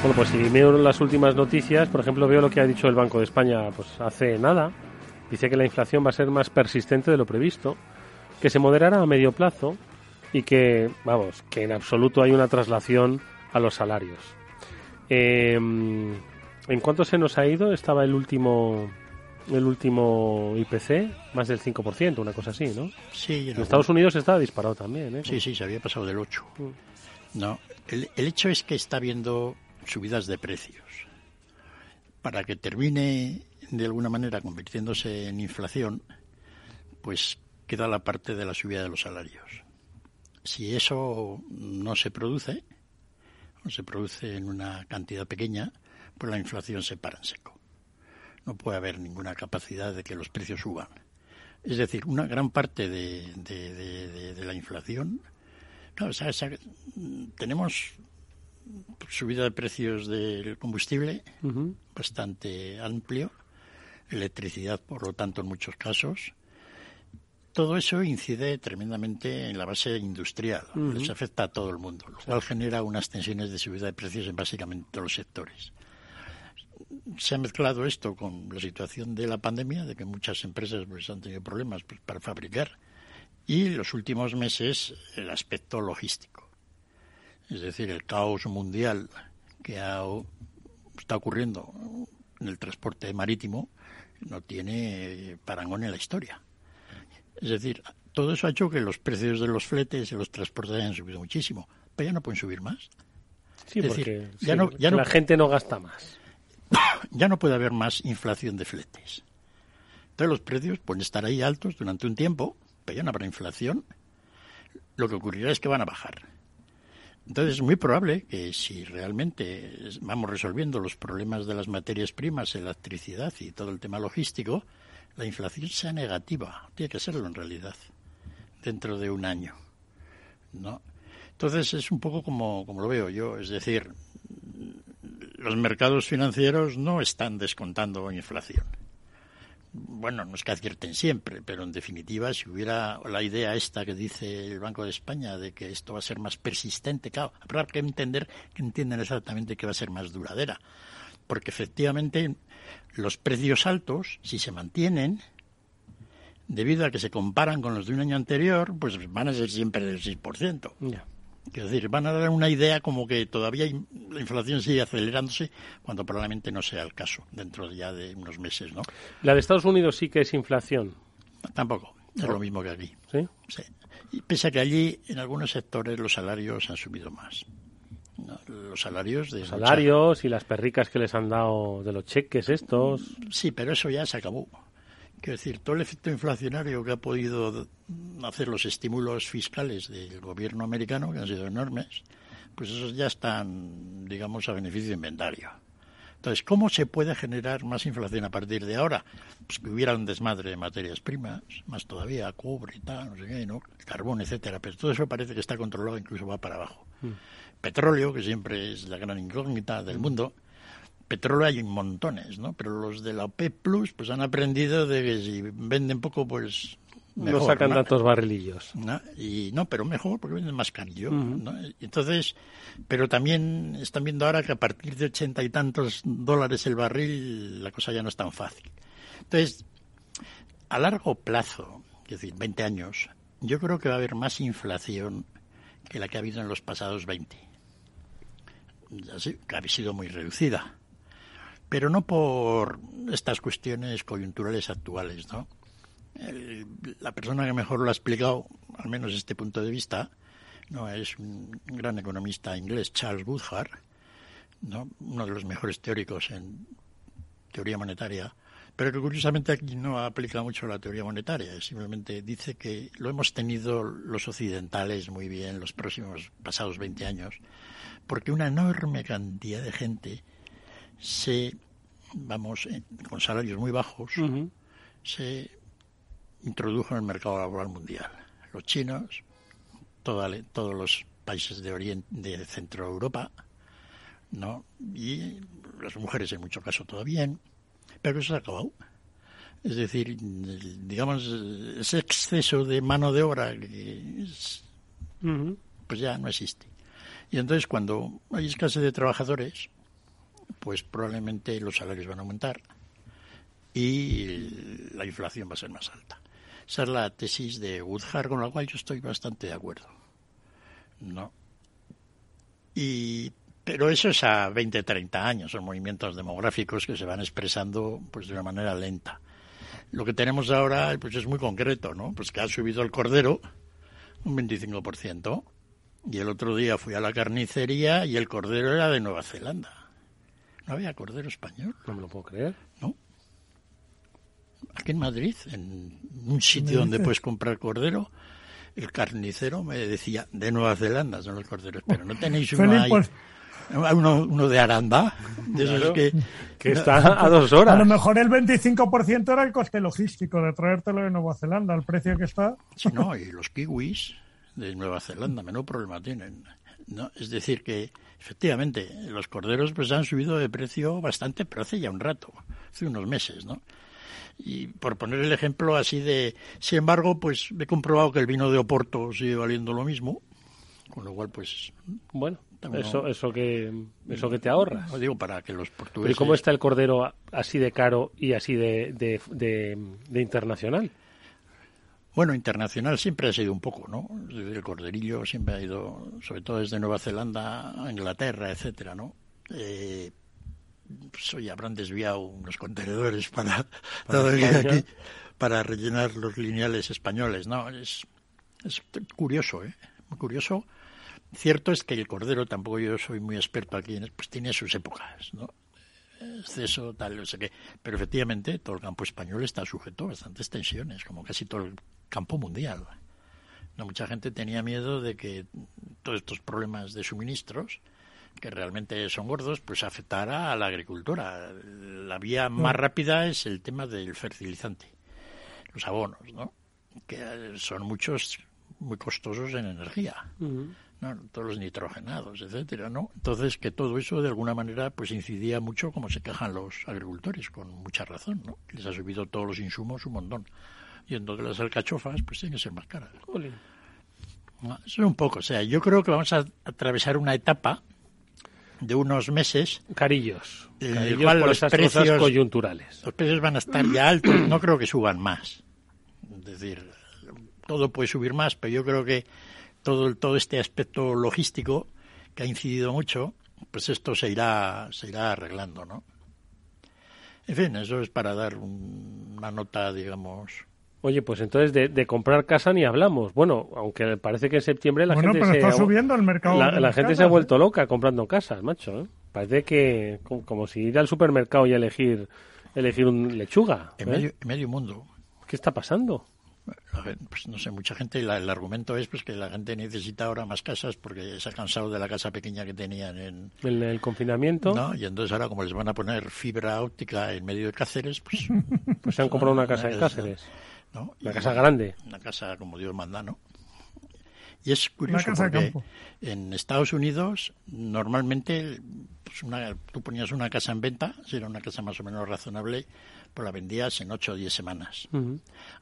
Bueno, pues si veo las últimas noticias, por ejemplo, veo lo que ha dicho el Banco de España pues hace nada. Dice que la inflación va a ser más persistente de lo previsto, que se moderará a medio plazo y que, vamos, que en absoluto hay una traslación a los salarios. Em, ¿En cuánto se nos ha ido? Estaba el último el último IPC, más del 5%, una cosa así, ¿no? Sí. En Estados Unidos estaba disparado también, ¿eh? Sí, sí, se había pasado del 8. Mm. No, el, el hecho es que está habiendo subidas de precios. Para que termine de alguna manera convirtiéndose en inflación, pues queda la parte de la subida de los salarios. Si eso no se produce, o se produce en una cantidad pequeña, pues la inflación se para en seco. No puede haber ninguna capacidad de que los precios suban. Es decir, una gran parte de, de, la inflación. tenemos subida de precios del combustible bastante amplio, electricidad, por lo tanto, en muchos casos. Todo eso incide tremendamente en la base industrial, les afecta a todo el mundo, lo cual genera unas tensiones de subida de precios en básicamente todos los sectores. Se ha mezclado esto con la situación de la pandemia, de que muchas empresas pues, han tenido problemas pues, para fabricar, y los últimos meses el aspecto logístico es decir, el caos mundial que está ocurriendo en el transporte marítimo no tiene parangón en la historia. Es decir, todo eso ha hecho que los precios de los fletes y los transportes hayan subido muchísimo, pero ya no pueden subir más. Sí, porque ya no, ya la gente no gasta más. <coughs> Ya no puede haber más inflación de fletes. Entonces los precios pueden estar ahí altos durante un tiempo, pero ya no habrá inflación. Lo que ocurrirá es que van a bajar. Entonces es muy probable que si realmente vamos resolviendo los problemas de las materias primas, electricidad y todo el tema logístico, la inflación sea negativa. Tiene que serlo en realidad, dentro de un año. ¿no? Entonces es un poco como, como lo veo yo, es decir, los mercados financieros no están descontando inflación. Bueno, no es que acierten siempre, pero en definitiva, si hubiera la idea esta que dice el Banco de España de que esto va a ser más persistente, claro, habrá que entender que entienden exactamente que va a ser más duradera. Porque efectivamente los precios altos, si se mantienen, debido a que se comparan con los de un año anterior, pues van a ser siempre del 6%. Ya. Quiero decir, van a dar una idea como que todavía la inflación sigue acelerándose cuando probablemente no sea el caso dentro ya de unos meses, ¿no? La de Estados Unidos sí que es inflación. Tampoco, es lo mismo que aquí. ¿Sí? Sí. Y pese a que allí en algunos sectores los salarios han subido más. Los salarios de... salarios y las perricas que les han dado de los cheques estos. Sí, pero eso ya se acabó. Quiero decir, todo el efecto inflacionario que ha podido hacer los estímulos fiscales del gobierno americano, que han sido enormes, pues esos ya están, digamos, a beneficio de inventario. Entonces, ¿cómo se puede generar más inflación a partir de ahora? Pues que hubiera un desmadre de materias primas, más todavía, cobre y tal, no sé qué, ¿no? Carbón, etcétera. Pero todo eso parece que está controlado, incluso va para abajo. Mm. Petróleo, que siempre es la gran incógnita del mundo, petróleo hay montones, ¿no? Pero los de la OPEP Plus pues han aprendido de que si venden poco, pues no sacan tantos barrilillos. Y no, pero mejor porque venden más carillo. Entonces, pero también están viendo ahora que a partir de ochenta y tantos dólares el barril la cosa ya no es tan fácil. Entonces, a largo plazo, es decir, 20 años, yo creo que va a haber más inflación que la que ha habido en los pasados 20. Así, que ha sido muy reducida pero no por estas cuestiones coyunturales actuales, ¿no? la persona que mejor lo ha explicado, al menos este punto de vista, no es un gran economista inglés, Charles Woodhart, ¿no? uno de los mejores teóricos en teoría monetaria, pero que curiosamente aquí no aplica mucho la teoría monetaria, simplemente dice que lo hemos tenido los occidentales muy bien los próximos pasados 20 años, porque una enorme cantidad de gente se, vamos, eh, con salarios muy bajos, se introdujo en el mercado laboral mundial. Los chinos, todos los países de Oriente, de Centro Europa, ¿no? Y las mujeres en mucho caso todavía, pero eso se ha acabado. Es decir, digamos, ese exceso de mano de obra pues ya no existe. Y entonces cuando hay escasez de trabajadores, pues probablemente los salarios van a aumentar y la inflación va a ser más alta. Esa es la tesis de Woodhart, con la cual yo estoy bastante de acuerdo. ¿No? Y, pero eso es a 20, 30 años, son movimientos demográficos que se van expresando pues de una manera lenta. Lo que tenemos ahora pues es muy concreto, ¿no? Pues que ha subido el cordero un 25%. Y el otro día fui a la carnicería y el cordero era de Nueva Zelanda. ¿No había cordero español? No me lo puedo creer. ¿No? Aquí en Madrid, en un sitio donde puedes comprar cordero, el carnicero me decía, de Nueva Zelanda son los corderos, pero no tenéis uno ahí, pues- uno, uno, de Aranda, de esos que, que está a dos horas. A lo mejor el 25% era el coste logístico de traértelo de Nueva Zelanda, al precio que está. Sí, no, y los kiwis de Nueva Zelanda, menos problema tienen. ¿no? Es decir, que efectivamente los corderos pues han subido de precio bastante, pero hace ya un rato, hace unos meses, ¿no? Y por poner el ejemplo así de, sin embargo, pues he comprobado que el vino de Oporto sigue valiendo lo mismo, con lo cual pues bueno, eso eso que eso que te ahorras. Digo para que los portugueses. ¿Y cómo está el cordero así de caro y así de, de internacional? Bueno, internacional siempre ha sido un poco, ¿no? El corderillo siempre ha ido, sobre todo desde Nueva Zelanda a Inglaterra, etcétera, ¿no? Eh, pues hoy habrán desviado unos contenedores <laughs> para, para, para rellenar los lineales españoles, ¿no? Es, es curioso, ¿eh? Muy curioso. Cierto es que el cordero, tampoco yo soy muy experto aquí, pues tiene sus épocas, ¿no? exceso, tal, no sé qué. Pero efectivamente todo el campo español está sujeto a bastantes tensiones, como casi todo el campo mundial. No, mucha gente tenía miedo de que todos estos problemas de suministros, que realmente son gordos, pues afectara a la agricultura. La vía más rápida es el tema del fertilizante, los abonos, ¿no? que son muchos muy costosos en energía. todos los nitrogenados, etcétera, ¿no? Entonces que todo eso de alguna manera pues incidía mucho como se quejan los agricultores con mucha razón, ¿no? Les ha subido todos los insumos un montón. Y entonces las alcachofas pues tienen que ser más caras. eso es un poco, o sea, yo creo que vamos a atravesar una etapa de unos meses. Carillos. Carillos por los precios coyunturales. Los precios van a estar ya altos, no creo que suban más. Es decir, todo puede subir más, pero yo creo que todo, todo este aspecto logístico que ha incidido mucho, pues esto se irá, se irá arreglando, ¿no? En fin, eso es para dar una nota, digamos, Oye, pues entonces de, comprar casa ni hablamos. Bueno, aunque parece que en septiembre la gente se está subiendo el mercado. La, gente se ha vuelto loca comprando casas, macho. ¿eh? Parece que como, si ir al supermercado y elegir elegir un lechuga. En, ¿eh? medio, mundo. ¿Qué está pasando? Pues no sé, mucha gente, el argumento es pues que la gente necesita ahora más casas porque se ha cansado de la casa pequeña que tenían en, en el confinamiento. No, y entonces ahora como les van a poner fibra óptica en medio de Cáceres, pues... <laughs> pues se han comprado una <laughs> casa en Cáceres. Una casa grande. Una casa como Dios manda, ¿no? Y es curioso porque en Estados Unidos normalmente pues una, tú ponías una casa en venta, si era una casa más o menos razonable, pues la vendías en 8 o 10 semanas.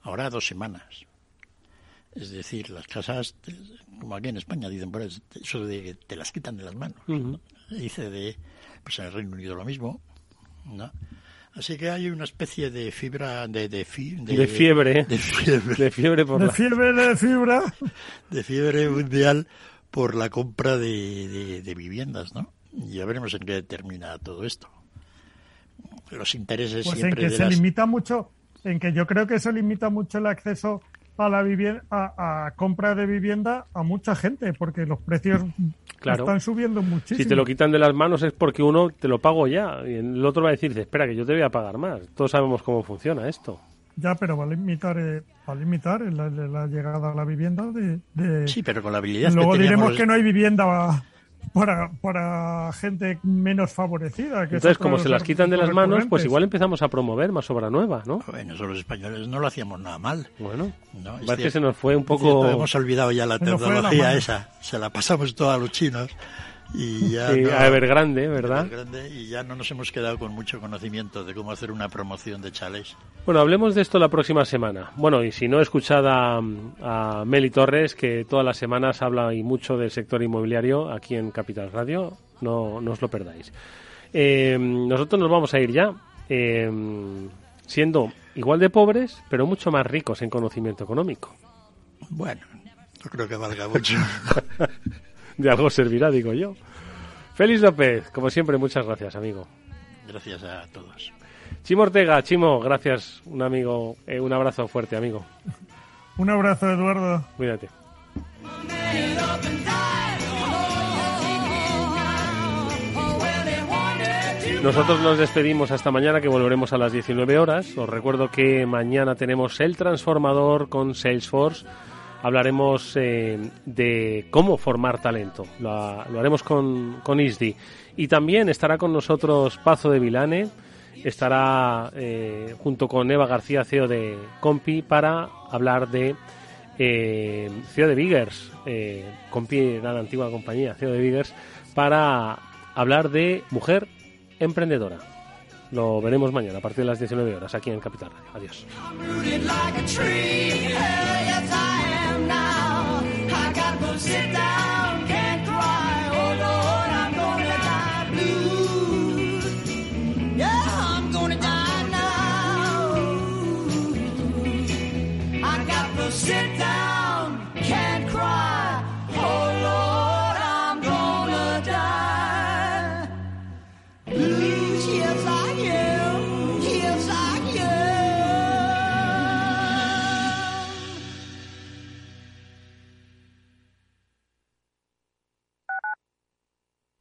Ahora dos semanas. Es decir, las casas, como aquí en España dicen, por eso de que te las quitan de las manos. Dice de, pues en el Reino Unido lo mismo, ¿no? Así que hay una especie de fibra, de, de, de, de fiebre. De fiebre. De fiebre por de fiebre, de fibra. De fiebre mundial por la compra de, viviendas, ¿no? Ya veremos en qué termina todo esto. Los intereses pues siempre en que se limita mucho, en que yo creo que se limita mucho el acceso a la vivienda, a, compra de vivienda a mucha gente, porque los precios están subiendo muchísimo. Si te lo quitan de las manos es porque uno te lo pago ya y el otro va a decir, espera, que yo te voy a pagar más. Todos sabemos cómo funciona esto. Ya, pero va a limitar, eh, va a limitar la, llegada a la vivienda de, Sí, pero con la habilidad Luego diremos que no hay vivienda para, para gente menos favorecida. Entonces, como se las quitan de las manos, pues igual empezamos a promover más obra nueva, ¿no? Los españoles no lo hacíamos nada mal. Bueno, no, que se nos fue un poco... hemos olvidado ya la tecnología esa, se la pasamos toda a los chinos y ya sí, a Evergrande, ¿verdad? y ya no nos hemos quedado con mucho conocimiento de cómo hacer una promoción de chalés. Bueno, hablemos de esto la próxima semana. Bueno, y si no, escuchad a, Meli Torres, que todas las semanas habla y mucho del sector inmobiliario aquí en Capital Radio. No, no os lo perdáis. Eh, nosotros nos vamos a ir ya, eh, siendo igual de pobres, pero mucho más ricos en conocimiento económico. Bueno, no creo que valga mucho. <laughs> de algo servirá, digo yo. Félix López, como siempre, muchas gracias, amigo. Gracias a todos. Chimo Ortega, Chimo, gracias, un amigo, eh, un abrazo fuerte, amigo. Un abrazo, Eduardo. Cuídate. Nosotros nos despedimos hasta mañana que volveremos a las 19 horas. Os recuerdo que mañana tenemos el transformador con Salesforce hablaremos eh, de cómo formar talento. Lo, haremos con, con, ISDI. Y también estará con nosotros Pazo de Vilane, estará eh, junto con Eva García, CEO de Compi, para hablar de eh, CEO de Biggers. Compi era la antigua compañía, CEO de Biggers, para hablar de mujer emprendedora. Lo veremos mañana a partir de las 19 horas aquí en Capital Adiós.